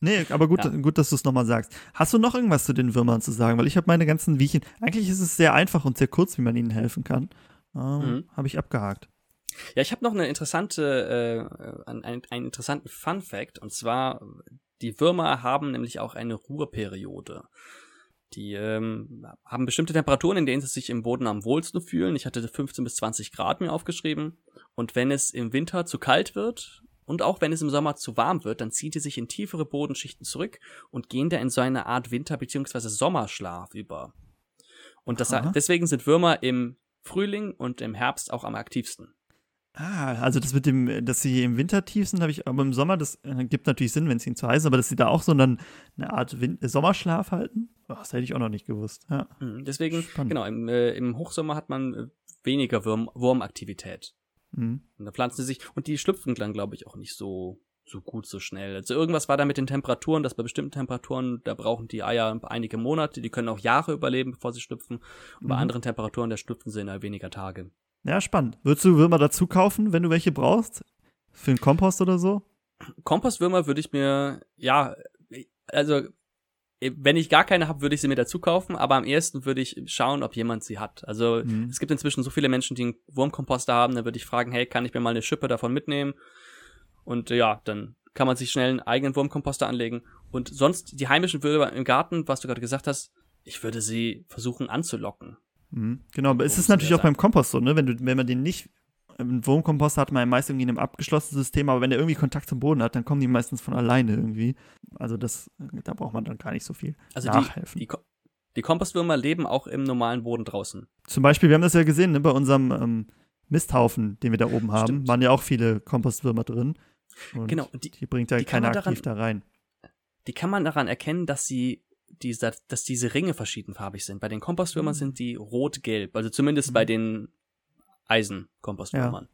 Speaker 1: Nee, aber gut, ja. gut dass du es nochmal sagst. Hast du noch irgendwas zu den Würmern zu sagen? Weil ich habe meine ganzen Wiechen. Eigentlich ist es sehr einfach und sehr kurz, wie man ihnen helfen kann. Ähm, mhm. Habe ich abgehakt.
Speaker 2: Ja, ich habe noch eine interessante, äh, einen, einen interessanten Fun Fact. Und zwar, die Würmer haben nämlich auch eine Ruheperiode. Die ähm, haben bestimmte Temperaturen, in denen sie sich im Boden am wohlsten fühlen. Ich hatte 15 bis 20 Grad mir aufgeschrieben. Und wenn es im Winter zu kalt wird, und auch wenn es im Sommer zu warm wird, dann ziehen die sich in tiefere Bodenschichten zurück und gehen da in so eine Art Winter- bzw. Sommerschlaf über. Und das, deswegen sind Würmer im Frühling und im Herbst auch am aktivsten.
Speaker 1: Ah, also das mit dem, dass sie im Winter tief sind, habe ich, aber im Sommer, das äh, gibt natürlich Sinn, wenn es ihnen zu heiß ist, aber dass sie da auch so dann eine Art Win Sommerschlaf halten, oh, das hätte ich auch noch nicht gewusst. Ja.
Speaker 2: Mhm, deswegen, Spannend. genau, im, äh, im Hochsommer hat man äh, weniger Wurm Wurmaktivität. Mhm. Und da pflanzen sie sich, und die schlüpfen dann, glaube ich, auch nicht so, so gut, so schnell. Also irgendwas war da mit den Temperaturen, dass bei bestimmten Temperaturen, da brauchen die Eier einige Monate, die können auch Jahre überleben, bevor sie schlüpfen. Und mhm. bei anderen Temperaturen, da schlüpfen sie in weniger Tage.
Speaker 1: Ja, spannend. Würdest du Würmer dazu kaufen, wenn du welche brauchst? Für einen Kompost oder so?
Speaker 2: Kompostwürmer würde ich mir, ja, also wenn ich gar keine habe, würde ich sie mir dazu kaufen, aber am ersten würde ich schauen, ob jemand sie hat. Also mhm. es gibt inzwischen so viele Menschen, die einen Wurmkomposter haben, dann würde ich fragen, hey, kann ich mir mal eine Schippe davon mitnehmen? Und äh, ja, dann kann man sich schnell einen eigenen Wurmkomposter anlegen. Und sonst die heimischen Würmer im Garten, was du gerade gesagt hast, ich würde sie versuchen anzulocken.
Speaker 1: Mhm. Genau, aber ist es natürlich auch beim Kompost so, ne? Wenn du, wenn man den nicht ein Wurmkomposter hat man ja meist irgendwie in einem abgeschlossenen System, aber wenn der irgendwie Kontakt zum Boden hat, dann kommen die meistens von alleine irgendwie. Also das, da braucht man dann gar nicht so viel also nachhelfen.
Speaker 2: Die, die, die Kompostwürmer leben auch im normalen Boden draußen.
Speaker 1: Zum Beispiel, wir haben das ja gesehen, ne, bei unserem ähm, Misthaufen, den wir da oben haben, Stimmt. waren ja auch viele Kompostwürmer drin. Genau. Die, die bringt ja keiner aktiv daran, da rein.
Speaker 2: Die kann man daran erkennen, dass sie diese, dass diese Ringe verschiedenfarbig sind. Bei den Kompostwürmern mhm. sind die rot-gelb. Also zumindest mhm. bei den Eisenkompostwürmern.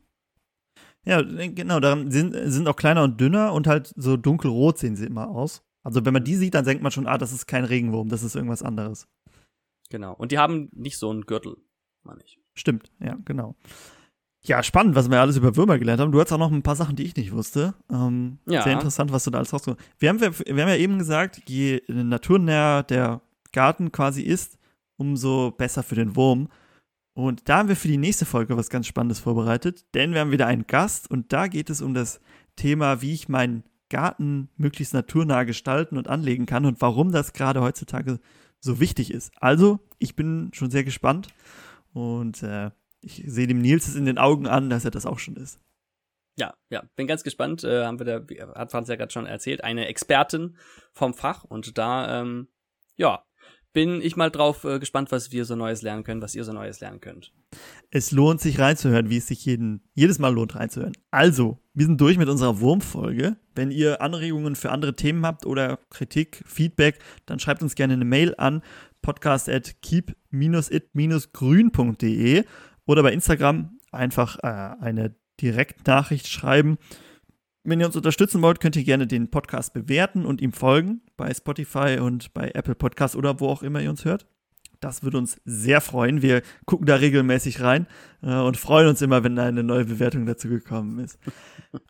Speaker 1: Ja. ja, genau, daran sind, sind auch kleiner und dünner und halt so dunkelrot sehen sie immer aus. Also wenn man die sieht, dann denkt man schon, ah, das ist kein Regenwurm, das ist irgendwas anderes.
Speaker 2: Genau. Und die haben nicht so einen Gürtel, meine ich.
Speaker 1: Stimmt, ja, genau. Ja, spannend, was wir alles über Würmer gelernt haben. Du hast auch noch ein paar Sachen, die ich nicht wusste. Ähm, ja. Sehr interessant, was du da alles rausgekommen hast. Wir haben, wir, wir haben ja eben gesagt, je naturnäher der Garten quasi ist, umso besser für den Wurm. Und da haben wir für die nächste Folge was ganz Spannendes vorbereitet, denn wir haben wieder einen Gast und da geht es um das Thema, wie ich meinen Garten möglichst naturnah gestalten und anlegen kann und warum das gerade heutzutage so wichtig ist. Also, ich bin schon sehr gespannt und äh, ich sehe dem Nils es in den Augen an, dass er das auch schon ist.
Speaker 2: Ja, ja, bin ganz gespannt. Äh, haben wir da, hat Franz ja gerade schon erzählt, eine Expertin vom Fach und da, ähm, ja, bin ich mal drauf äh, gespannt, was wir so Neues lernen können, was ihr so Neues lernen könnt.
Speaker 1: Es lohnt sich reinzuhören, wie es sich jeden, jedes Mal lohnt reinzuhören. Also, wir sind durch mit unserer Wurmfolge. Wenn ihr Anregungen für andere Themen habt oder Kritik, Feedback, dann schreibt uns gerne eine Mail an podcast at keep-it-grün.de oder bei Instagram einfach äh, eine Direktnachricht schreiben. Wenn ihr uns unterstützen wollt, könnt ihr gerne den Podcast bewerten und ihm folgen bei Spotify und bei Apple Podcasts oder wo auch immer ihr uns hört. Das würde uns sehr freuen. Wir gucken da regelmäßig rein äh, und freuen uns immer, wenn da eine neue Bewertung dazu gekommen ist.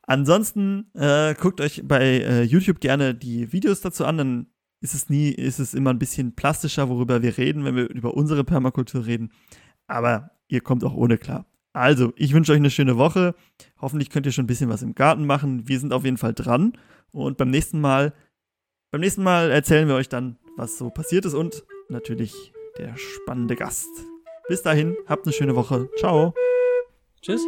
Speaker 1: Ansonsten äh, guckt euch bei äh, YouTube gerne die Videos dazu an, dann ist es nie, ist es immer ein bisschen plastischer, worüber wir reden, wenn wir über unsere Permakultur reden. Aber ihr kommt auch ohne klar. Also, ich wünsche euch eine schöne Woche. Hoffentlich könnt ihr schon ein bisschen was im Garten machen. Wir sind auf jeden Fall dran. Und beim nächsten Mal, beim nächsten Mal erzählen wir euch dann, was so passiert ist und natürlich der spannende Gast. Bis dahin, habt eine schöne Woche. Ciao.
Speaker 2: Tschüss.